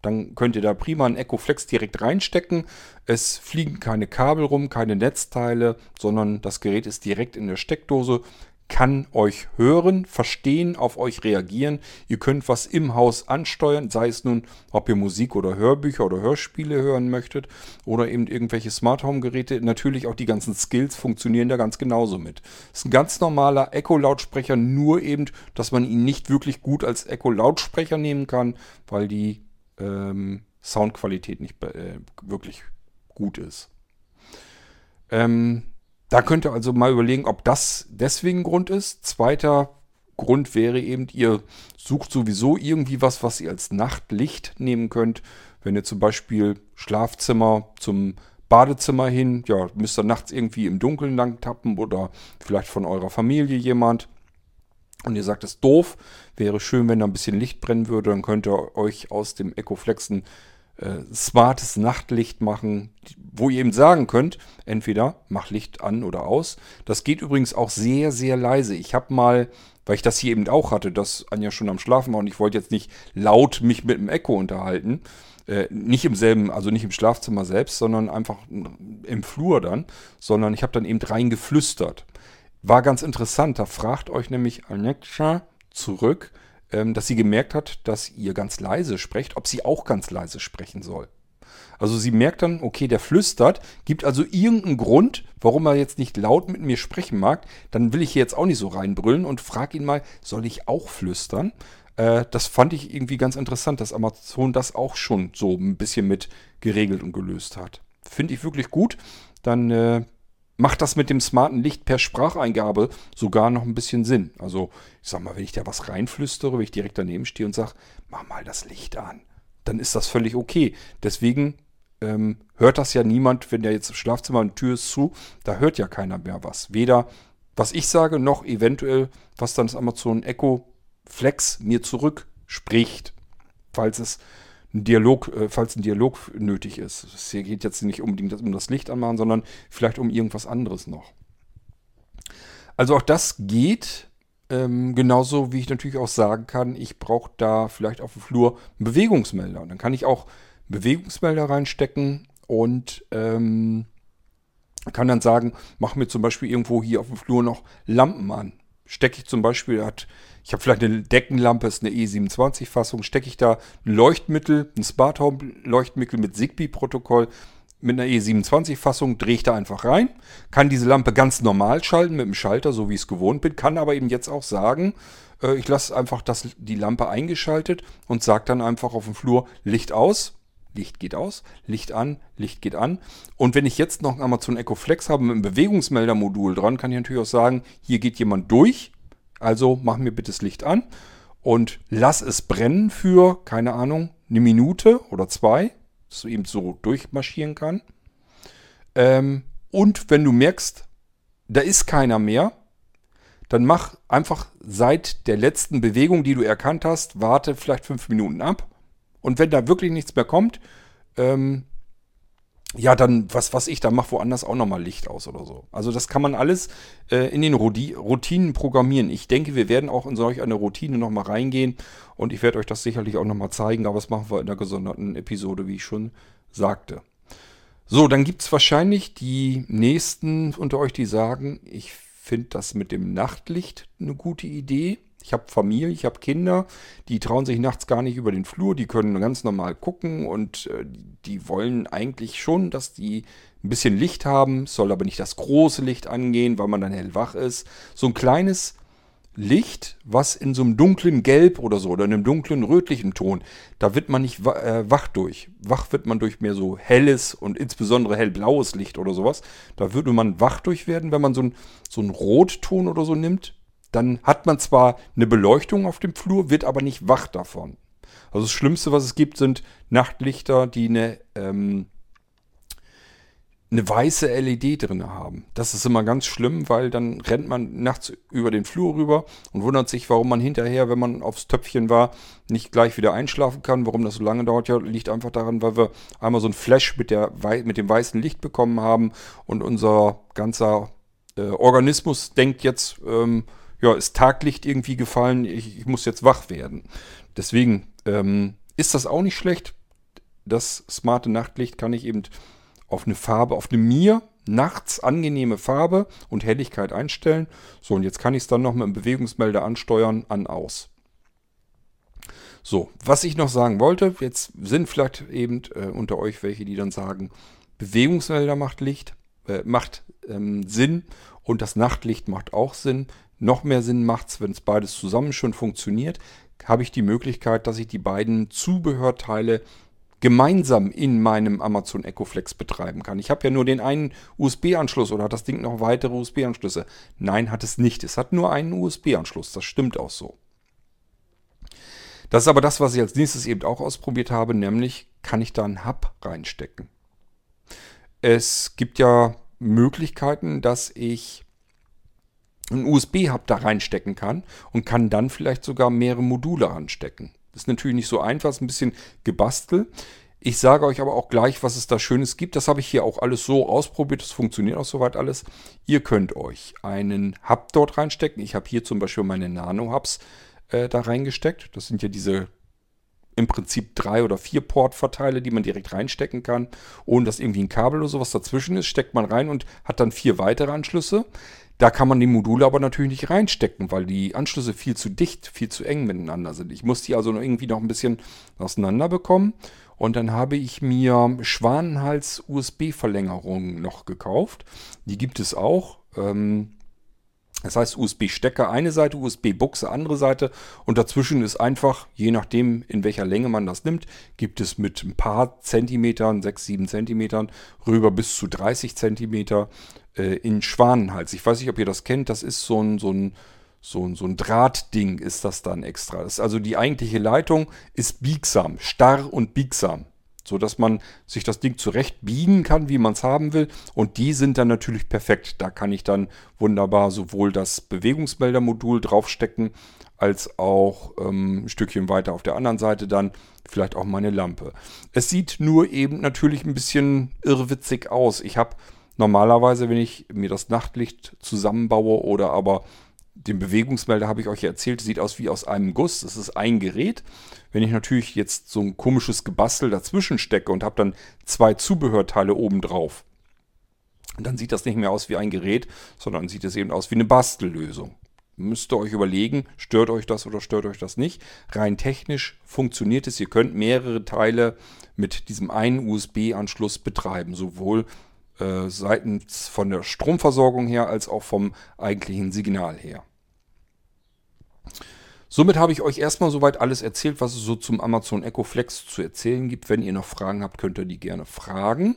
dann könnt ihr da prima ein Echo Flex direkt reinstecken. Es fliegen keine Kabel rum, keine Netzteile, sondern das Gerät ist direkt in der Steckdose, kann euch hören, verstehen, auf euch reagieren. Ihr könnt was im Haus ansteuern, sei es nun, ob ihr Musik oder Hörbücher oder Hörspiele hören möchtet oder eben irgendwelche Smart Home Geräte. Natürlich auch die ganzen Skills funktionieren da ganz genauso mit. Es ist ein ganz normaler Echo Lautsprecher, nur eben, dass man ihn nicht wirklich gut als Echo Lautsprecher nehmen kann, weil die ähm, Soundqualität nicht äh, wirklich gut ist. Ähm, da könnt ihr also mal überlegen, ob das deswegen Grund ist. Zweiter Grund wäre eben, ihr sucht sowieso irgendwie was, was ihr als Nachtlicht nehmen könnt. Wenn ihr zum Beispiel Schlafzimmer zum Badezimmer hin, ja, müsst ihr nachts irgendwie im Dunkeln lang tappen oder vielleicht von eurer Familie jemand und ihr sagt, es ist doof, wäre schön, wenn da ein bisschen Licht brennen würde, dann könnt ihr euch aus dem Ecoflex ein äh, smartes Nachtlicht machen, wo ihr eben sagen könnt, entweder mach Licht an oder aus. Das geht übrigens auch sehr, sehr leise. Ich habe mal, weil ich das hier eben auch hatte, dass Anja schon am Schlafen war und ich wollte jetzt nicht laut mich mit dem Echo unterhalten, äh, nicht im selben, also nicht im Schlafzimmer selbst, sondern einfach im Flur dann, sondern ich habe dann eben reingeflüstert. War ganz interessant. Da fragt euch nämlich Alexa zurück, ähm, dass sie gemerkt hat, dass ihr ganz leise sprecht, ob sie auch ganz leise sprechen soll. Also sie merkt dann, okay, der flüstert, gibt also irgendeinen Grund, warum er jetzt nicht laut mit mir sprechen mag. Dann will ich hier jetzt auch nicht so reinbrüllen und frage ihn mal, soll ich auch flüstern? Äh, das fand ich irgendwie ganz interessant, dass Amazon das auch schon so ein bisschen mit geregelt und gelöst hat. Finde ich wirklich gut. Dann äh, macht das mit dem smarten Licht per Spracheingabe sogar noch ein bisschen Sinn. Also, ich sag mal, wenn ich da was reinflüstere, wenn ich direkt daneben stehe und sage, mach mal das Licht an, dann ist das völlig okay. Deswegen ähm, hört das ja niemand, wenn der jetzt im Schlafzimmer eine Tür ist zu, da hört ja keiner mehr was. Weder was ich sage, noch eventuell, was dann das Amazon Echo Flex mir zurückspricht, falls es ein Dialog, äh, falls ein Dialog nötig ist. Es geht jetzt nicht unbedingt um das Licht anmachen, sondern vielleicht um irgendwas anderes noch. Also auch das geht. Ähm, genauso wie ich natürlich auch sagen kann, ich brauche da vielleicht auf dem Flur einen Bewegungsmelder. Und dann kann ich auch Bewegungsmelder reinstecken und ähm, kann dann sagen, mach mir zum Beispiel irgendwo hier auf dem Flur noch Lampen an. Stecke ich zum Beispiel, hat ich habe vielleicht eine Deckenlampe, ist eine E27-Fassung, stecke ich da ein Leuchtmittel, ein Smart Home Leuchtmittel mit Zigbee-Protokoll mit einer E27-Fassung, drehe ich da einfach rein, kann diese Lampe ganz normal schalten mit dem Schalter, so wie ich es gewohnt bin, kann aber eben jetzt auch sagen, äh, ich lasse einfach das, die Lampe eingeschaltet und sage dann einfach auf dem Flur Licht aus, Licht geht aus, Licht an, Licht geht an. Und wenn ich jetzt noch ein Amazon Echo Flex habe mit einem Bewegungsmeldermodul dran, kann ich natürlich auch sagen, hier geht jemand durch also mach mir bitte das Licht an und lass es brennen für, keine Ahnung, eine Minute oder zwei, dass du eben so durchmarschieren kann. Ähm, und wenn du merkst, da ist keiner mehr, dann mach einfach seit der letzten Bewegung, die du erkannt hast, warte vielleicht fünf Minuten ab. Und wenn da wirklich nichts mehr kommt, ähm, ja, dann, was was ich, da mach woanders auch nochmal Licht aus oder so. Also das kann man alles äh, in den Rudi Routinen programmieren. Ich denke, wir werden auch in solch eine Routine nochmal reingehen und ich werde euch das sicherlich auch nochmal zeigen, aber das machen wir in der gesonderten Episode, wie ich schon sagte. So, dann gibt es wahrscheinlich die nächsten unter euch, die sagen, ich finde das mit dem Nachtlicht eine gute Idee. Ich habe Familie, ich habe Kinder, die trauen sich nachts gar nicht über den Flur, die können ganz normal gucken und äh, die wollen eigentlich schon, dass die ein bisschen Licht haben, soll aber nicht das große Licht angehen, weil man dann hellwach ist. So ein kleines Licht, was in so einem dunklen Gelb oder so oder in einem dunklen rötlichen Ton, da wird man nicht äh, wach durch. Wach wird man durch mehr so helles und insbesondere hellblaues Licht oder sowas. Da würde man wach durch werden, wenn man so ein, so einen Rotton oder so nimmt dann hat man zwar eine Beleuchtung auf dem Flur, wird aber nicht wach davon. Also das Schlimmste, was es gibt, sind Nachtlichter, die eine, ähm, eine weiße LED drin haben. Das ist immer ganz schlimm, weil dann rennt man nachts über den Flur rüber und wundert sich, warum man hinterher, wenn man aufs Töpfchen war, nicht gleich wieder einschlafen kann. Warum das so lange dauert, ja, liegt einfach daran, weil wir einmal so ein Flash mit, der, mit dem weißen Licht bekommen haben und unser ganzer äh, Organismus denkt jetzt, ähm, ja, ist Taglicht irgendwie gefallen, ich, ich muss jetzt wach werden. Deswegen ähm, ist das auch nicht schlecht. Das smarte Nachtlicht kann ich eben auf eine Farbe, auf eine mir nachts angenehme Farbe und Helligkeit einstellen. So, und jetzt kann ich es dann noch mit dem Bewegungsmelder ansteuern, an, aus. So, was ich noch sagen wollte, jetzt sind vielleicht eben äh, unter euch welche, die dann sagen, Bewegungsmelder macht Licht, äh, macht ähm, Sinn und das Nachtlicht macht auch Sinn. Noch mehr Sinn macht es, wenn es beides zusammen schon funktioniert, habe ich die Möglichkeit, dass ich die beiden Zubehörteile gemeinsam in meinem Amazon Echo Flex betreiben kann. Ich habe ja nur den einen USB-Anschluss oder hat das Ding noch weitere USB-Anschlüsse? Nein, hat es nicht. Es hat nur einen USB-Anschluss. Das stimmt auch so. Das ist aber das, was ich als nächstes eben auch ausprobiert habe, nämlich kann ich da einen Hub reinstecken. Es gibt ja Möglichkeiten, dass ich einen USB-Hub da reinstecken kann und kann dann vielleicht sogar mehrere Module anstecken. Das ist natürlich nicht so einfach, ist ein bisschen gebastelt. Ich sage euch aber auch gleich, was es da Schönes gibt. Das habe ich hier auch alles so ausprobiert. Das funktioniert auch soweit alles. Ihr könnt euch einen Hub dort reinstecken. Ich habe hier zum Beispiel meine Nano-Hubs äh, da reingesteckt. Das sind ja diese im Prinzip drei oder vier Port-Verteile, die man direkt reinstecken kann, ohne dass irgendwie ein Kabel oder sowas dazwischen ist. Steckt man rein und hat dann vier weitere Anschlüsse. Da kann man die Module aber natürlich nicht reinstecken, weil die Anschlüsse viel zu dicht, viel zu eng miteinander sind. Ich muss die also irgendwie noch ein bisschen auseinander bekommen. Und dann habe ich mir Schwanenhals-USB-Verlängerungen noch gekauft. Die gibt es auch. Ähm, das heißt USB-Stecker eine Seite, USB-Buchse andere Seite und dazwischen ist einfach, je nachdem in welcher Länge man das nimmt, gibt es mit ein paar Zentimetern, 6, 7 Zentimetern, rüber bis zu 30 Zentimeter äh, in Schwanenhals. Ich weiß nicht, ob ihr das kennt, das ist so ein, so ein, so ein, so ein Drahtding ist das dann extra. Das also die eigentliche Leitung ist biegsam, starr und biegsam so dass man sich das Ding zurecht biegen kann, wie man es haben will. Und die sind dann natürlich perfekt. Da kann ich dann wunderbar sowohl das Bewegungsmeldermodul draufstecken, als auch ähm, ein Stückchen weiter auf der anderen Seite dann vielleicht auch meine Lampe. Es sieht nur eben natürlich ein bisschen irrwitzig aus. Ich habe normalerweise, wenn ich mir das Nachtlicht zusammenbaue oder aber den Bewegungsmelder habe ich euch erzählt, sieht aus wie aus einem Guss. Das ist ein Gerät. Wenn ich natürlich jetzt so ein komisches Gebastel dazwischen stecke und habe dann zwei Zubehörteile oben drauf, dann sieht das nicht mehr aus wie ein Gerät, sondern sieht es eben aus wie eine Bastellösung. Müsst ihr euch überlegen, stört euch das oder stört euch das nicht. Rein technisch funktioniert es. Ihr könnt mehrere Teile mit diesem einen USB-Anschluss betreiben, sowohl äh, seitens von der Stromversorgung her als auch vom eigentlichen Signal her. Somit habe ich euch erstmal soweit alles erzählt, was es so zum Amazon Echo Flex zu erzählen gibt. Wenn ihr noch Fragen habt, könnt ihr die gerne fragen.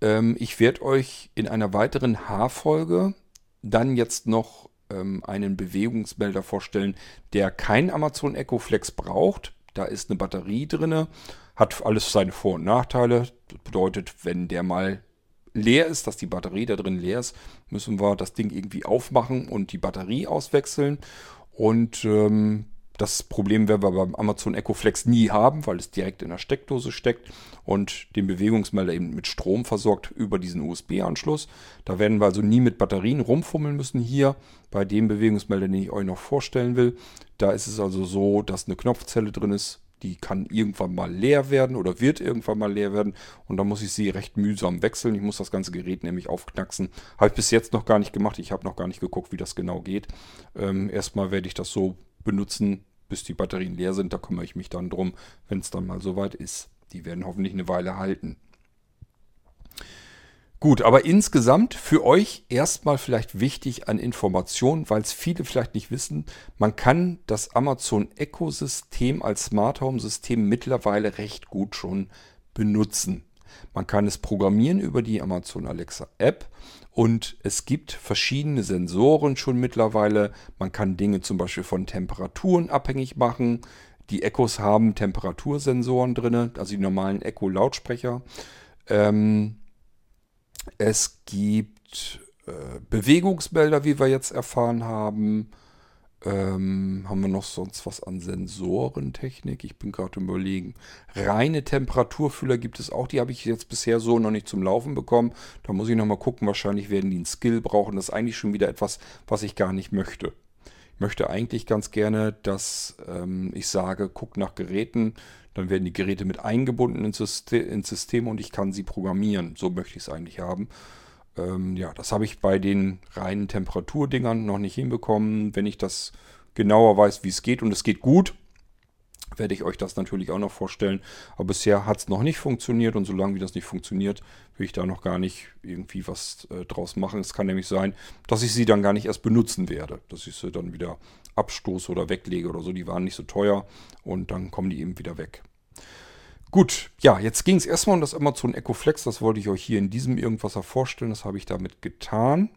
Ähm, ich werde euch in einer weiteren H-Folge dann jetzt noch ähm, einen Bewegungsmelder vorstellen, der kein Amazon Echo Flex braucht. Da ist eine Batterie drin, hat alles seine Vor- und Nachteile. Das bedeutet, wenn der mal leer ist, dass die Batterie da drin leer ist, müssen wir das Ding irgendwie aufmachen und die Batterie auswechseln. Und ähm, Das Problem werden wir beim Amazon Echo Flex nie haben, weil es direkt in der Steckdose steckt und den Bewegungsmelder eben mit Strom versorgt über diesen USB-Anschluss. Da werden wir also nie mit Batterien rumfummeln müssen hier. Bei dem Bewegungsmelder, den ich euch noch vorstellen will, da ist es also so, dass eine Knopfzelle drin ist, die kann irgendwann mal leer werden oder wird irgendwann mal leer werden und dann muss ich sie recht mühsam wechseln. Ich muss das ganze Gerät nämlich aufknacksen. Habe ich bis jetzt noch gar nicht gemacht. Ich habe noch gar nicht geguckt, wie das genau geht. Ähm, erstmal werde ich das so benutzen, bis die Batterien leer sind. Da kümmere ich mich dann drum, wenn es dann mal soweit ist. Die werden hoffentlich eine Weile halten. Gut, aber insgesamt für euch erstmal vielleicht wichtig an Informationen, weil es viele vielleicht nicht wissen. Man kann das Amazon Echo System als Smart Home System mittlerweile recht gut schon benutzen. Man kann es programmieren über die Amazon Alexa App und es gibt verschiedene Sensoren schon mittlerweile. Man kann Dinge zum Beispiel von Temperaturen abhängig machen. Die Echos haben Temperatursensoren drin, also die normalen Echo-Lautsprecher. Ähm, es gibt äh, Bewegungsmelder, wie wir jetzt erfahren haben. Ähm, haben wir noch sonst was an Sensorentechnik? Ich bin gerade überlegen. Reine Temperaturfühler gibt es auch. Die habe ich jetzt bisher so noch nicht zum Laufen bekommen. Da muss ich nochmal gucken. Wahrscheinlich werden die einen Skill brauchen. Das ist eigentlich schon wieder etwas, was ich gar nicht möchte. Möchte eigentlich ganz gerne, dass ähm, ich sage, guck nach Geräten. Dann werden die Geräte mit eingebunden ins System, ins System und ich kann sie programmieren. So möchte ich es eigentlich haben. Ähm, ja, das habe ich bei den reinen Temperaturdingern noch nicht hinbekommen. Wenn ich das genauer weiß, wie es geht und es geht gut, werde ich euch das natürlich auch noch vorstellen. Aber bisher hat es noch nicht funktioniert und solange wie das nicht funktioniert, will ich da noch gar nicht irgendwie was äh, draus machen. Es kann nämlich sein, dass ich sie dann gar nicht erst benutzen werde, dass ich sie dann wieder abstoße oder weglege oder so. Die waren nicht so teuer und dann kommen die eben wieder weg. Gut, ja, jetzt ging es erstmal um das Amazon Echo Flex. Das wollte ich euch hier in diesem Irgendwas vorstellen. Das habe ich damit getan.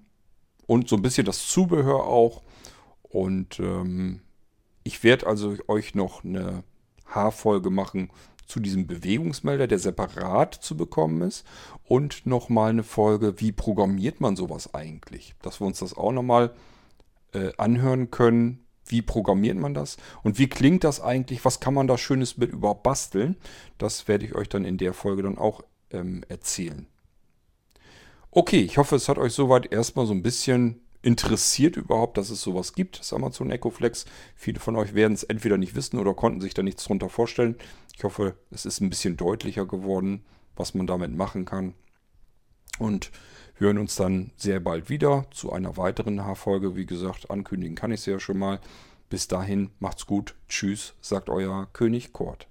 Und so ein bisschen das Zubehör auch. Und ähm, ich werde also euch noch eine Haarfolge machen zu diesem Bewegungsmelder, der separat zu bekommen ist. Und nochmal eine Folge, wie programmiert man sowas eigentlich? Dass wir uns das auch nochmal äh, anhören können, wie programmiert man das und wie klingt das eigentlich, was kann man da Schönes mit überhaupt basteln. Das werde ich euch dann in der Folge dann auch ähm, erzählen. Okay, ich hoffe, es hat euch soweit erstmal so ein bisschen interessiert überhaupt, dass es sowas gibt, das Amazon Echo Flex. Viele von euch werden es entweder nicht wissen oder konnten sich da nichts drunter vorstellen. Ich hoffe, es ist ein bisschen deutlicher geworden, was man damit machen kann. Und wir hören uns dann sehr bald wieder zu einer weiteren Haarfolge. Wie gesagt, ankündigen kann ich es ja schon mal. Bis dahin, macht's gut. Tschüss, sagt euer König Kort.